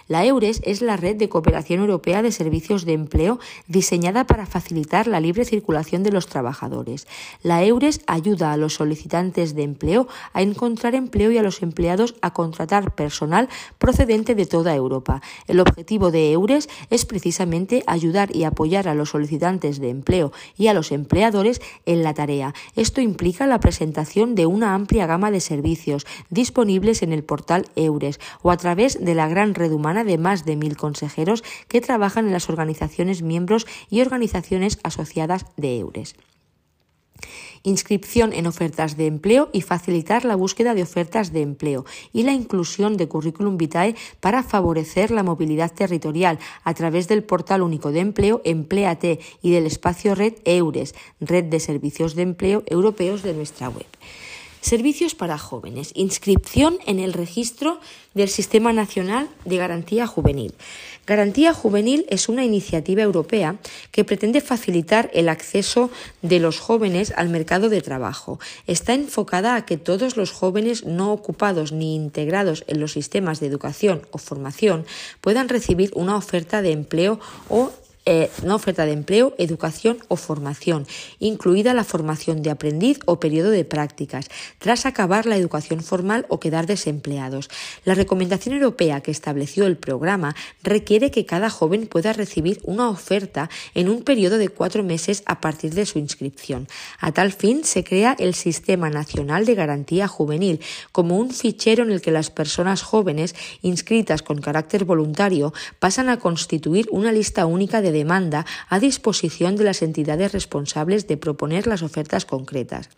La EURES es la red de cooperación europea de servicios de empleo diseñada para facilitar la libre circulación de los trabajadores. La EURES ayuda a los solicitantes de empleo a encontrar empleo y a los empleados a contratar personal procedente de toda Europa. El objetivo de EURES es precisamente ayudar y apoyar a los solicitantes de empleo y a los empleadores en la tarea. Esto implica la presentación de una amplia gama de servicios disponibles en el portal EURES o a través de la gran red humana de más de mil consejeros que trabajan en las organizaciones miembros y organizaciones asociadas de EURES. inscripción en ofertas de empleo y facilitar la búsqueda de ofertas de empleo y la inclusión de currículum vitae para favorecer la movilidad territorial a través del portal único de empleo Empleate y del espacio red EURES, red de servicios de empleo europeos de nuestra web. Servicios para jóvenes. Inscripción en el registro del Sistema Nacional de Garantía Juvenil. Garantía Juvenil es una iniciativa europea que pretende facilitar el acceso de los jóvenes al mercado de trabajo. Está enfocada a que todos los jóvenes no ocupados ni integrados en los sistemas de educación o formación puedan recibir una oferta de empleo o eh, una oferta de empleo, educación o formación, incluida la formación de aprendiz o periodo de prácticas, tras acabar la educación formal o quedar desempleados. La recomendación europea que estableció el programa requiere que cada joven pueda recibir una oferta en un periodo de cuatro meses a partir de su inscripción. A tal fin, se crea el Sistema Nacional de Garantía Juvenil como un fichero en el que las personas jóvenes inscritas con carácter voluntario pasan a constituir una lista única de demanda a disposición de las entidades responsables de proponer las ofertas concretas.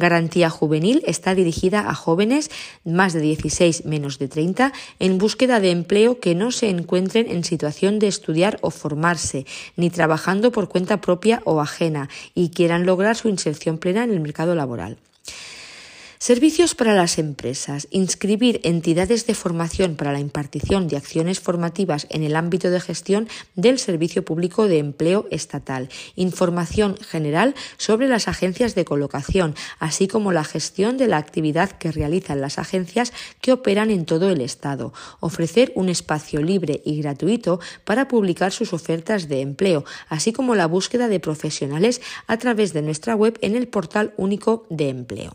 Garantía Juvenil está dirigida a jóvenes más de 16 menos de 30 en búsqueda de empleo que no se encuentren en situación de estudiar o formarse, ni trabajando por cuenta propia o ajena y quieran lograr su inserción plena en el mercado laboral. Servicios para las empresas. Inscribir entidades de formación para la impartición de acciones formativas en el ámbito de gestión del Servicio Público de Empleo Estatal. Información general sobre las agencias de colocación, así como la gestión de la actividad que realizan las agencias que operan en todo el Estado. Ofrecer un espacio libre y gratuito para publicar sus ofertas de empleo, así como la búsqueda de profesionales a través de nuestra web en el portal único de empleo.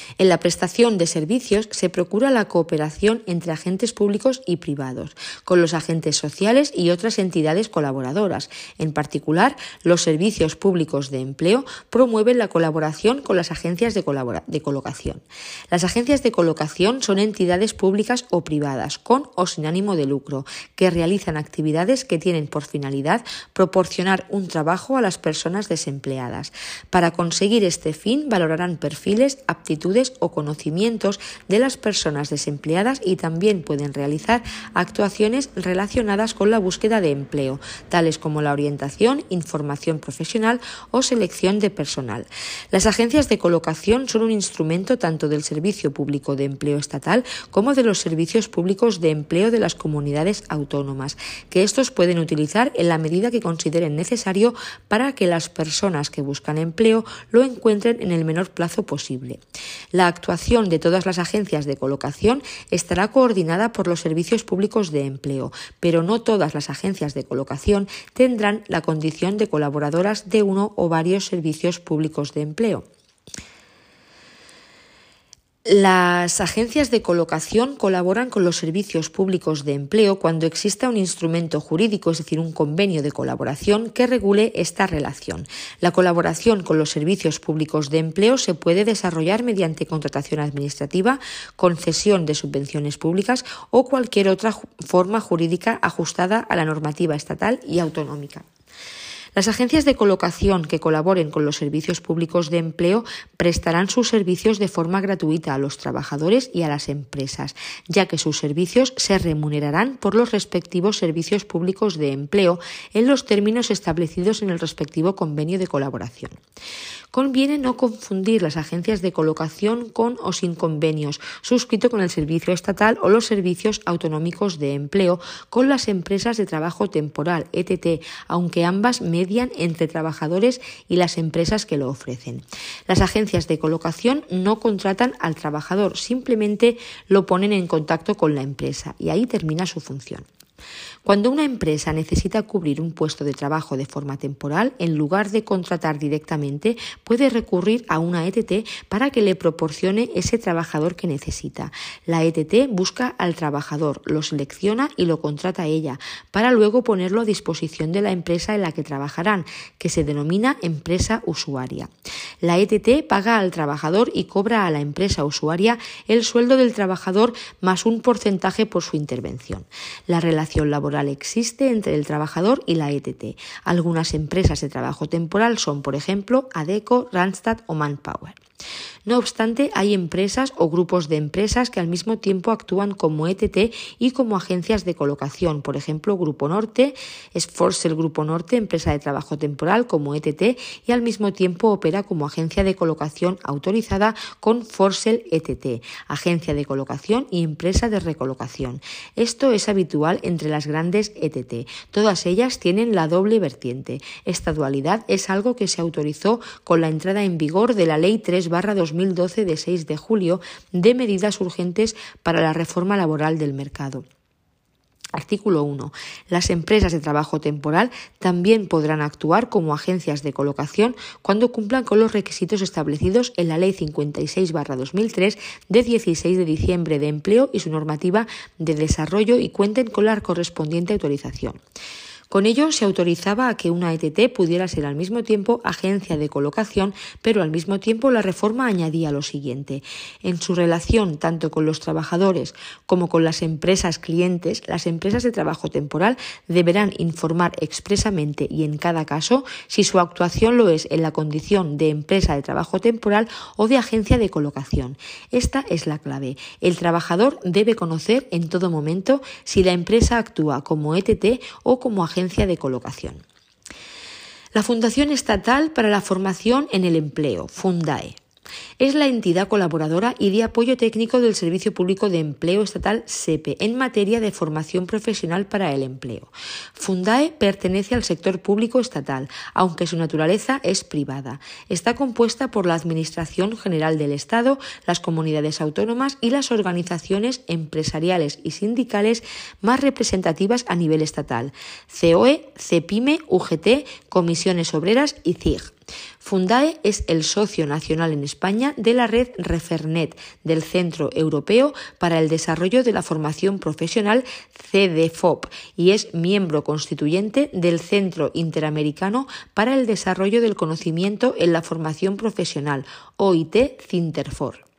En la prestación de servicios se procura la cooperación entre agentes públicos y privados, con los agentes sociales y otras entidades colaboradoras. En particular, los servicios públicos de empleo promueven la colaboración con las agencias de, de colocación. Las agencias de colocación son entidades públicas o privadas, con o sin ánimo de lucro, que realizan actividades que tienen por finalidad proporcionar un trabajo a las personas desempleadas. Para conseguir este fin, valorarán perfiles, aptitudes o conocimientos de las personas desempleadas y también pueden realizar actuaciones relacionadas con la búsqueda de empleo, tales como la orientación, información profesional o selección de personal. Las agencias de colocación son un instrumento tanto del Servicio Público de Empleo Estatal como de los servicios públicos de empleo de las comunidades autónomas, que estos pueden utilizar en la medida que consideren necesario para que las personas que buscan empleo lo encuentren en el menor plazo posible. La actuación de todas las agencias de colocación estará coordinada por los servicios públicos de empleo, pero no todas las agencias de colocación tendrán la condición de colaboradoras de uno o varios servicios públicos de empleo. Las agencias de colocación colaboran con los servicios públicos de empleo cuando exista un instrumento jurídico, es decir, un convenio de colaboración que regule esta relación. La colaboración con los servicios públicos de empleo se puede desarrollar mediante contratación administrativa, concesión de subvenciones públicas o cualquier otra forma jurídica ajustada a la normativa estatal y autonómica. Las agencias de colocación que colaboren con los servicios públicos de empleo prestarán sus servicios de forma gratuita a los trabajadores y a las empresas, ya que sus servicios se remunerarán por los respectivos servicios públicos de empleo en los términos establecidos en el respectivo convenio de colaboración. Conviene no confundir las agencias de colocación con o sin convenios, suscrito con el Servicio Estatal o los servicios autonómicos de empleo, con las empresas de trabajo temporal, ETT, aunque ambas median entre trabajadores y las empresas que lo ofrecen. Las agencias de colocación no contratan al trabajador, simplemente lo ponen en contacto con la empresa y ahí termina su función. Cuando una empresa necesita cubrir un puesto de trabajo de forma temporal, en lugar de contratar directamente, puede recurrir a una ETT para que le proporcione ese trabajador que necesita. La ETT busca al trabajador, lo selecciona y lo contrata ella, para luego ponerlo a disposición de la empresa en la que trabajarán, que se denomina empresa usuaria. La ETT paga al trabajador y cobra a la empresa usuaria el sueldo del trabajador más un porcentaje por su intervención. La relación relación existe entre el trabajador y la ETT. Algunas empresas de trabajo temporal son, por ejemplo, ADECO, Randstad o Manpower. No obstante, hay empresas o grupos de empresas que al mismo tiempo actúan como ETT y como agencias de colocación. Por ejemplo, Grupo Norte es el Grupo Norte, empresa de trabajo temporal como ETT y al mismo tiempo opera como agencia de colocación autorizada con Forsel ETT, agencia de colocación y empresa de recolocación. Esto es habitual entre las grandes Todas ellas tienen la doble vertiente. Esta dualidad es algo que se autorizó con la entrada en vigor de la Ley 3 2012 de 6 de julio de medidas urgentes para la reforma laboral del mercado. Artículo 1. Las empresas de trabajo temporal también podrán actuar como agencias de colocación cuando cumplan con los requisitos establecidos en la Ley 56-2003 de 16 de diciembre de empleo y su normativa de desarrollo y cuenten con la correspondiente autorización. Con ello se autorizaba a que una ETT pudiera ser al mismo tiempo agencia de colocación, pero al mismo tiempo la reforma añadía lo siguiente. En su relación tanto con los trabajadores como con las empresas clientes, las empresas de trabajo temporal deberán informar expresamente y en cada caso si su actuación lo es en la condición de empresa de trabajo temporal o de agencia de colocación. Esta es la clave. El trabajador debe conocer en todo momento si la empresa actúa como ETT o como agencia de colocación. La Fundación Estatal para la Formación en el Empleo, FUNDAE, es la entidad colaboradora y de apoyo técnico del Servicio Público de Empleo Estatal SEPE en materia de formación profesional para el empleo. Fundae pertenece al sector público estatal, aunque su naturaleza es privada. Está compuesta por la Administración General del Estado, las comunidades autónomas y las organizaciones empresariales y sindicales más representativas a nivel estatal: COE, CEPIME, UGT, Comisiones Obreras y CIG. Fundae es el socio nacional en España de la red Refernet del Centro Europeo para el Desarrollo de la Formación Profesional CDFOP y es miembro constituyente del Centro Interamericano para el Desarrollo del Conocimiento en la Formación Profesional OIT Cinterfor.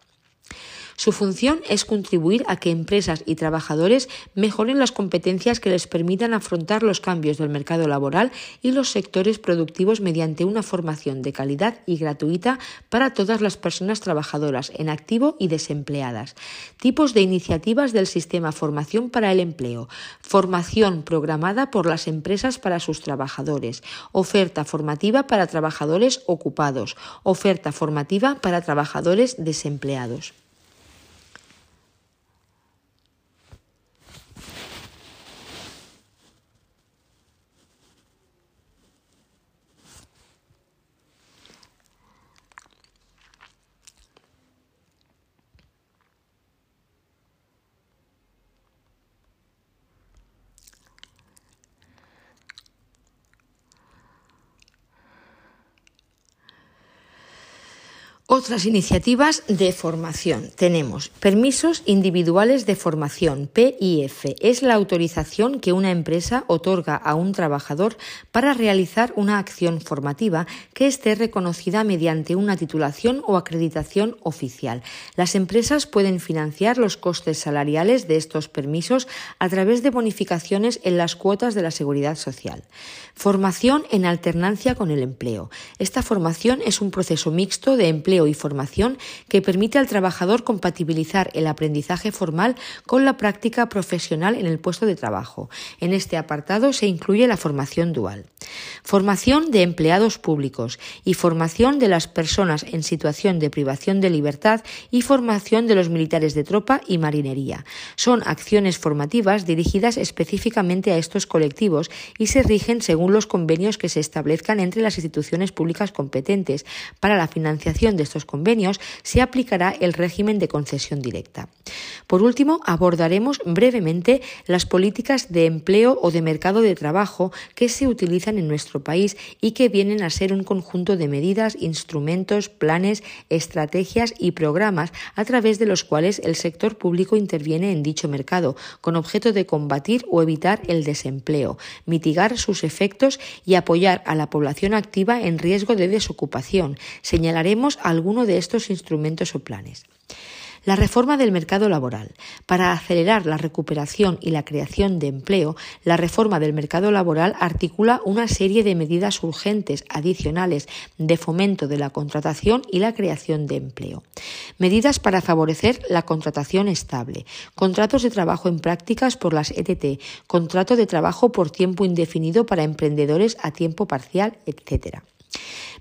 Su función es contribuir a que empresas y trabajadores mejoren las competencias que les permitan afrontar los cambios del mercado laboral y los sectores productivos mediante una formación de calidad y gratuita para todas las personas trabajadoras en activo y desempleadas. Tipos de iniciativas del sistema Formación para el Empleo. Formación programada por las empresas para sus trabajadores. Oferta formativa para trabajadores ocupados. Oferta formativa para trabajadores desempleados. Otras iniciativas de formación. Tenemos permisos individuales de formación, PIF. Es la autorización que una empresa otorga a un trabajador para realizar una acción formativa que esté reconocida mediante una titulación o acreditación oficial. Las empresas pueden financiar los costes salariales de estos permisos a través de bonificaciones en las cuotas de la seguridad social. Formación en alternancia con el empleo. Esta formación es un proceso mixto de empleo y formación que permite al trabajador compatibilizar el aprendizaje formal con la práctica profesional en el puesto de trabajo. En este apartado se incluye la formación dual. Formación de empleados públicos y formación de las personas en situación de privación de libertad y formación de los militares de tropa y marinería. Son acciones formativas dirigidas específicamente a estos colectivos y se rigen según los convenios que se establezcan entre las instituciones públicas competentes para la financiación de estos convenios se aplicará el régimen de concesión directa. Por último, abordaremos brevemente las políticas de empleo o de mercado de trabajo que se utilizan en nuestro país y que vienen a ser un conjunto de medidas, instrumentos, planes, estrategias y programas a través de los cuales el sector público interviene en dicho mercado, con objeto de combatir o evitar el desempleo, mitigar sus efectos y apoyar a la población activa en riesgo de desocupación. Señalaremos algunos de estos instrumentos o planes. La reforma del mercado laboral. Para acelerar la recuperación y la creación de empleo, la reforma del mercado laboral articula una serie de medidas urgentes adicionales de fomento de la contratación y la creación de empleo. Medidas para favorecer la contratación estable, contratos de trabajo en prácticas por las ETT, contrato de trabajo por tiempo indefinido para emprendedores a tiempo parcial, etc.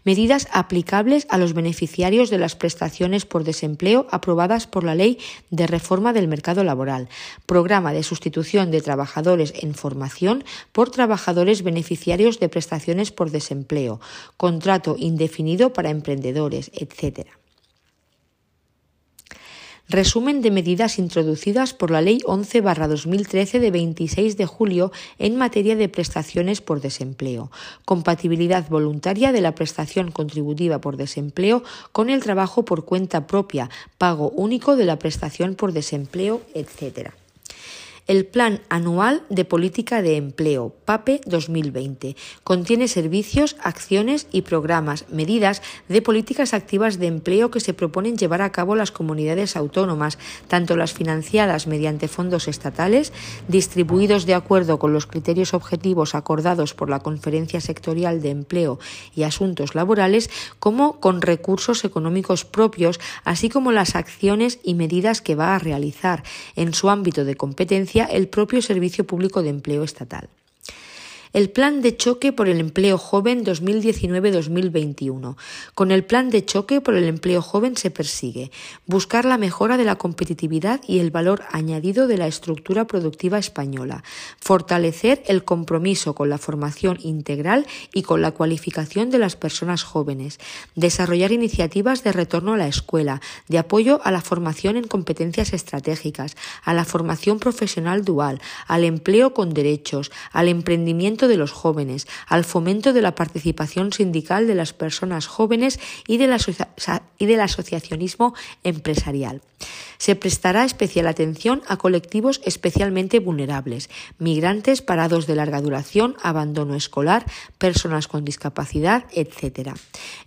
Medidas aplicables a los beneficiarios de las prestaciones por desempleo aprobadas por la Ley de Reforma del Mercado Laboral. Programa de sustitución de trabajadores en formación por trabajadores beneficiarios de prestaciones por desempleo. Contrato indefinido para emprendedores, etc. Resumen de medidas introducidas por la Ley 11-2013 de 26 de julio en materia de prestaciones por desempleo. Compatibilidad voluntaria de la prestación contributiva por desempleo con el trabajo por cuenta propia, pago único de la prestación por desempleo, etc el Plan Anual de Política de Empleo, PAPE 2020. Contiene servicios, acciones y programas, medidas de políticas activas de empleo que se proponen llevar a cabo las comunidades autónomas, tanto las financiadas mediante fondos estatales, distribuidos de acuerdo con los criterios objetivos acordados por la Conferencia Sectorial de Empleo y Asuntos Laborales, como con recursos económicos propios, así como las acciones y medidas que va a realizar en su ámbito de competencia el propio Servicio Público de Empleo Estatal el Plan de Choque por el Empleo Joven 2019-2021. Con el Plan de Choque por el Empleo Joven se persigue. Buscar la mejora de la competitividad y el valor añadido de la estructura productiva española, fortalecer el compromiso con la formación integral y con la cualificación de las personas jóvenes, desarrollar iniciativas de retorno a la escuela, de apoyo a la formación en competencias estratégicas, a la formación profesional dual, al empleo con derechos, al emprendimiento de los jóvenes, al fomento de la participación sindical de las personas jóvenes y, del asociacionismo empresarial. Se prestará especial atención a colectivos especialmente vulnerables, migrantes, parados de larga duración, abandono escolar, personas con discapacidad, etc.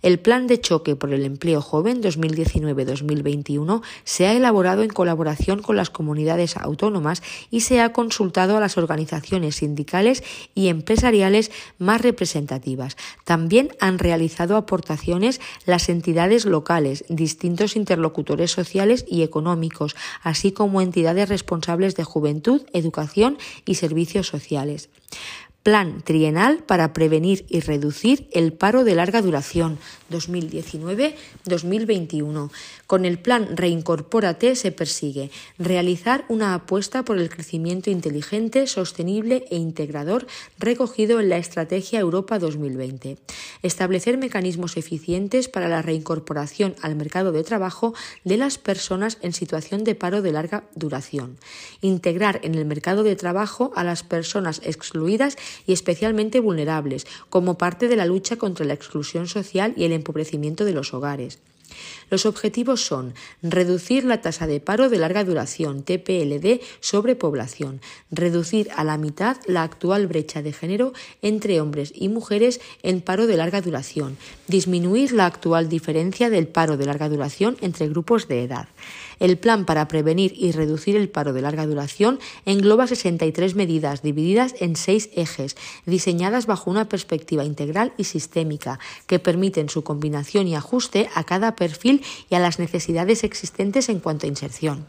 El Plan de Choque por el Empleo Joven 2019-2021 se ha elaborado en colaboración con las comunidades autónomas y se ha consultado a las organizaciones sindicales y empresariales más representativas. También han realizado aportaciones las entidades locales, distintos interlocutores sociales y económicos, así como entidades responsables de juventud, educación y servicios sociales. Plan trienal para prevenir y reducir el paro de larga duración 2019-2021. Con el plan Reincorpórate se persigue realizar una apuesta por el crecimiento inteligente, sostenible e integrador recogido en la Estrategia Europa 2020. Establecer mecanismos eficientes para la reincorporación al mercado de trabajo de las personas en situación de paro de larga duración. Integrar en el mercado de trabajo a las personas excluidas y especialmente vulnerables, como parte de la lucha contra la exclusión social y el empobrecimiento de los hogares. Los objetivos son reducir la tasa de paro de larga duración, TPLD, sobre población, reducir a la mitad la actual brecha de género entre hombres y mujeres en paro de larga duración, disminuir la actual diferencia del paro de larga duración entre grupos de edad. El plan para prevenir y reducir el paro de larga duración engloba 63 medidas divididas en seis ejes, diseñadas bajo una perspectiva integral y sistémica, que permiten su combinación y ajuste a cada perfil y a las necesidades existentes en cuanto a inserción.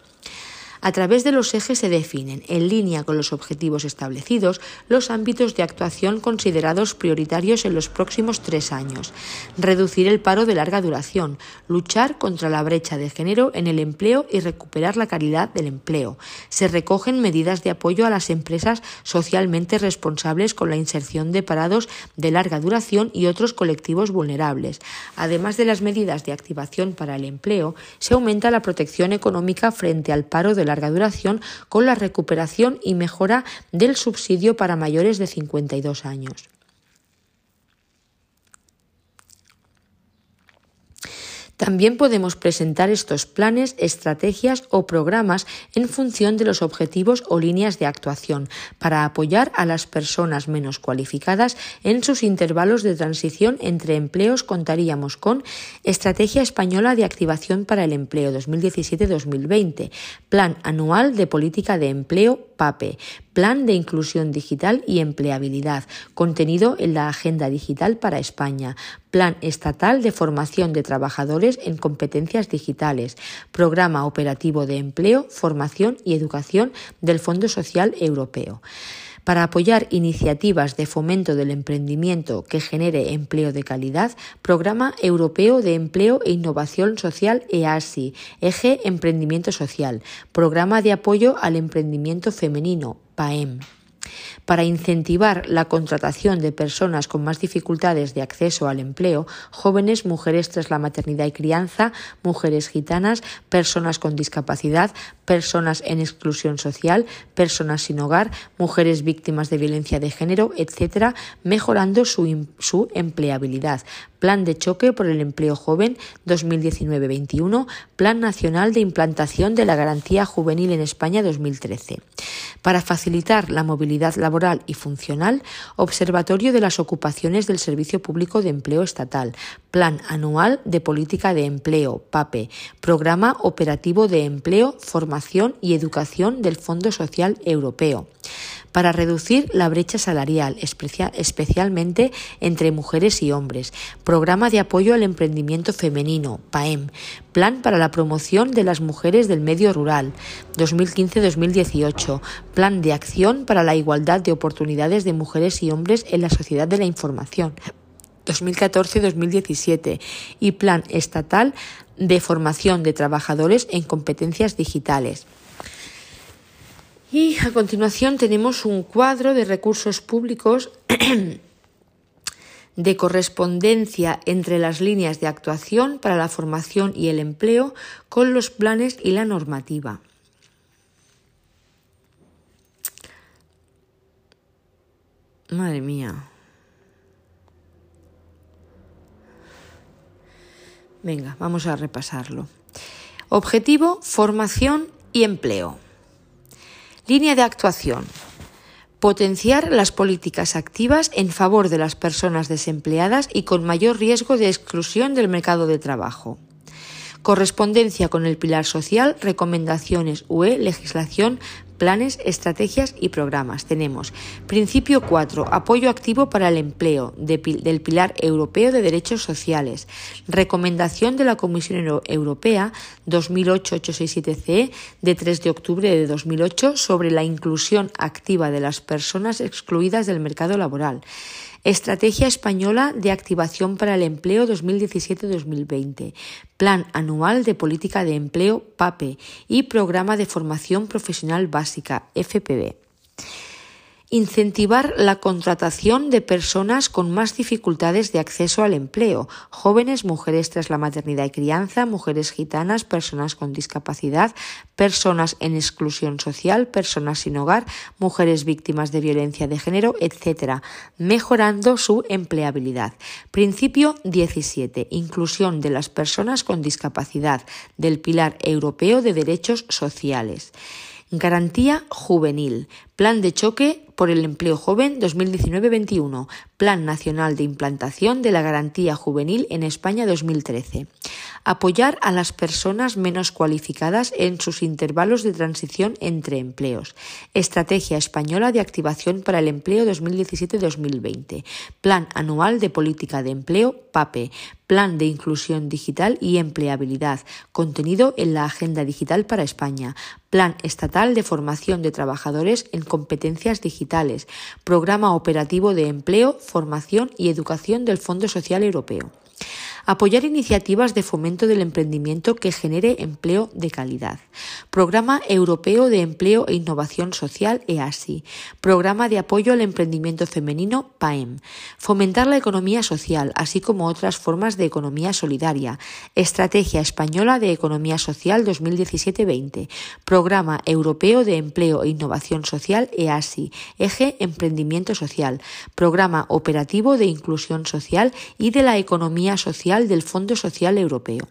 A través de los ejes se definen, en línea con los objetivos establecidos, los ámbitos de actuación considerados prioritarios en los próximos tres años. Reducir el paro de larga duración, luchar contra la brecha de género en el empleo y recuperar la calidad del empleo. Se recogen medidas de apoyo a las empresas socialmente responsables con la inserción de parados de larga duración y otros colectivos vulnerables. Además de las medidas de activación para el empleo, se aumenta la protección económica frente al paro de larga duración con la recuperación y mejora del subsidio para mayores de 52 años. También podemos presentar estos planes, estrategias o programas en función de los objetivos o líneas de actuación para apoyar a las personas menos cualificadas en sus intervalos de transición entre empleos. Contaríamos con Estrategia Española de Activación para el Empleo 2017-2020, Plan Anual de Política de Empleo PAPE, Plan de Inclusión Digital y Empleabilidad, contenido en la Agenda Digital para España, Plan Estatal de Formación de Trabajadores en Competencias Digitales, Programa Operativo de Empleo, Formación y Educación del Fondo Social Europeo. Para apoyar iniciativas de fomento del emprendimiento que genere empleo de calidad, Programa Europeo de Empleo e Innovación Social EASI, Eje Emprendimiento Social, Programa de Apoyo al Emprendimiento Femenino, PAEM para incentivar la contratación de personas con más dificultades de acceso al empleo, jóvenes, mujeres tras la maternidad y crianza, mujeres gitanas, personas con discapacidad, personas en exclusión social, personas sin hogar, mujeres víctimas de violencia de género, etc., mejorando su, su empleabilidad. Plan de choque por el empleo joven 2019-21, Plan Nacional de Implantación de la Garantía Juvenil en España 2013. Para facilitar la movilidad laboral y funcional, Observatorio de las Ocupaciones del Servicio Público de Empleo Estatal, Plan Anual de Política de Empleo, PAPE, Programa Operativo de Empleo, Formación y Educación del Fondo Social Europeo para reducir la brecha salarial, especialmente entre mujeres y hombres. Programa de apoyo al emprendimiento femenino, PAEM. Plan para la promoción de las mujeres del medio rural, 2015-2018. Plan de acción para la igualdad de oportunidades de mujeres y hombres en la sociedad de la información. 2014-2017 y Plan Estatal de Formación de Trabajadores en Competencias Digitales. Y a continuación tenemos un cuadro de recursos públicos de correspondencia entre las líneas de actuación para la formación y el empleo con los planes y la normativa. Madre mía. Venga, vamos a repasarlo. Objetivo, formación y empleo. Línea de actuación. Potenciar las políticas activas en favor de las personas desempleadas y con mayor riesgo de exclusión del mercado de trabajo. Correspondencia con el pilar social, recomendaciones UE, legislación planes, estrategias y programas. Tenemos principio 4, apoyo activo para el empleo del Pilar Europeo de Derechos Sociales, recomendación de la Comisión Europea 2008-867-CE de 3 de octubre de 2008 sobre la inclusión activa de las personas excluidas del mercado laboral. Estrategia Española de Activación para el Empleo 2017-2020, Plan Anual de Política de Empleo PAPE y Programa de Formación Profesional Básica FPB. Incentivar la contratación de personas con más dificultades de acceso al empleo, jóvenes, mujeres tras la maternidad y crianza, mujeres gitanas, personas con discapacidad, personas en exclusión social, personas sin hogar, mujeres víctimas de violencia de género, etc., mejorando su empleabilidad. Principio 17. Inclusión de las personas con discapacidad del Pilar Europeo de Derechos Sociales. Garantía Juvenil. Plan de choque por el empleo joven 2019-21, Plan Nacional de Implantación de la Garantía Juvenil en España 2013. Apoyar a las personas menos cualificadas en sus intervalos de transición entre empleos. Estrategia Española de Activación para el Empleo 2017-2020. Plan Anual de Política de Empleo, PAPE. Plan de Inclusión Digital y Empleabilidad, contenido en la Agenda Digital para España. Plan Estatal de Formación de Trabajadores en Competencias Digitales. Programa Operativo de Empleo, Formación y Educación del Fondo Social Europeo. Apoyar iniciativas de fomento del emprendimiento que genere empleo de calidad. Programa Europeo de Empleo e Innovación Social EASI. Programa de Apoyo al Emprendimiento Femenino PAEM. Fomentar la economía social, así como otras formas de economía solidaria. Estrategia Española de Economía Social 2017-20. Programa Europeo de Empleo e Innovación Social EASI. Eje Emprendimiento Social. Programa Operativo de Inclusión Social y de la Economía Social del Fondo Social Europeo.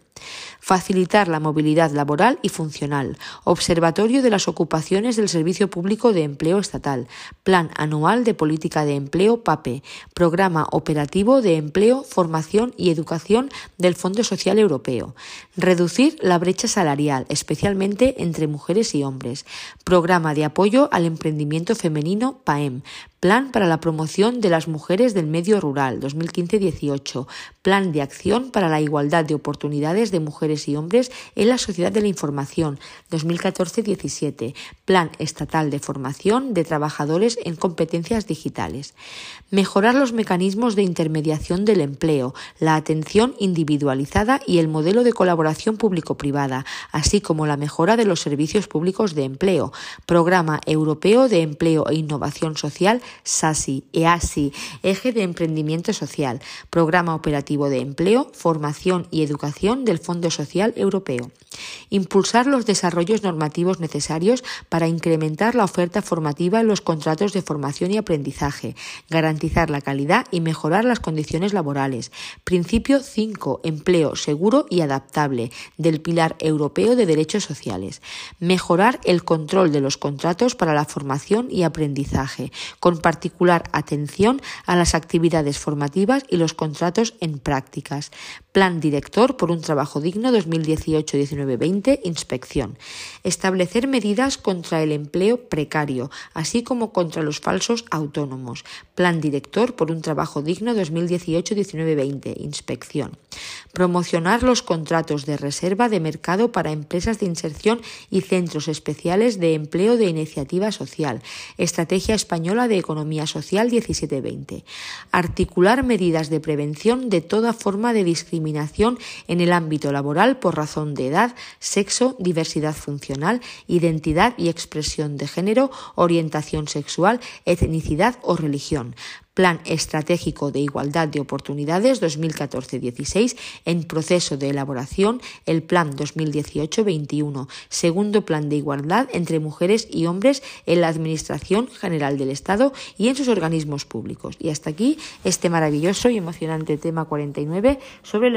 Facilitar la movilidad laboral y funcional. Observatorio de las ocupaciones del Servicio Público de Empleo Estatal. Plan Anual de Política de Empleo PAPE. Programa Operativo de Empleo, Formación y Educación del Fondo Social Europeo. Reducir la brecha salarial, especialmente entre mujeres y hombres. Programa de apoyo al emprendimiento femenino PAEM. Plan para la promoción de las mujeres del medio rural 2015-18. Plan de acción para la igualdad de oportunidades de mujeres y hombres en la sociedad de la información 2014-17. Plan estatal de formación de trabajadores en competencias digitales. Mejorar los mecanismos de intermediación del empleo, la atención individualizada y el modelo de colaboración público-privada, así como la mejora de los servicios públicos de empleo. Programa Europeo de Empleo e Innovación Social SASI, EASI, Eje de Emprendimiento Social, Programa Operativo de Empleo, Formación y Educación Fondo Social Europeo. Impulsar los desarrollos normativos necesarios para incrementar la oferta formativa en los contratos de formación y aprendizaje, garantizar la calidad y mejorar las condiciones laborales. Principio 5. Empleo seguro y adaptable del Pilar Europeo de Derechos Sociales. Mejorar el control de los contratos para la formación y aprendizaje, con particular atención a las actividades formativas y los contratos en prácticas. Plan Director por un Trabajo Digno 2018-19-20, Inspección. Establecer medidas contra el empleo precario, así como contra los falsos autónomos. Plan Director por un Trabajo Digno 2018-19-20, Inspección. Promocionar los contratos de reserva de mercado para empresas de inserción y centros especiales de empleo de iniciativa social. Estrategia Española de Economía Social 17-20. Articular medidas de prevención de toda forma de discriminación en el ámbito laboral por razón de edad, sexo, diversidad funcional, identidad y expresión de género, orientación sexual, etnicidad o religión. Plan Estratégico de Igualdad de Oportunidades 2014-16 en proceso de elaboración, el Plan 2018-21, segundo Plan de Igualdad entre mujeres y hombres en la Administración General del Estado y en sus organismos públicos. Y hasta aquí este maravilloso y emocionante tema 49 sobre la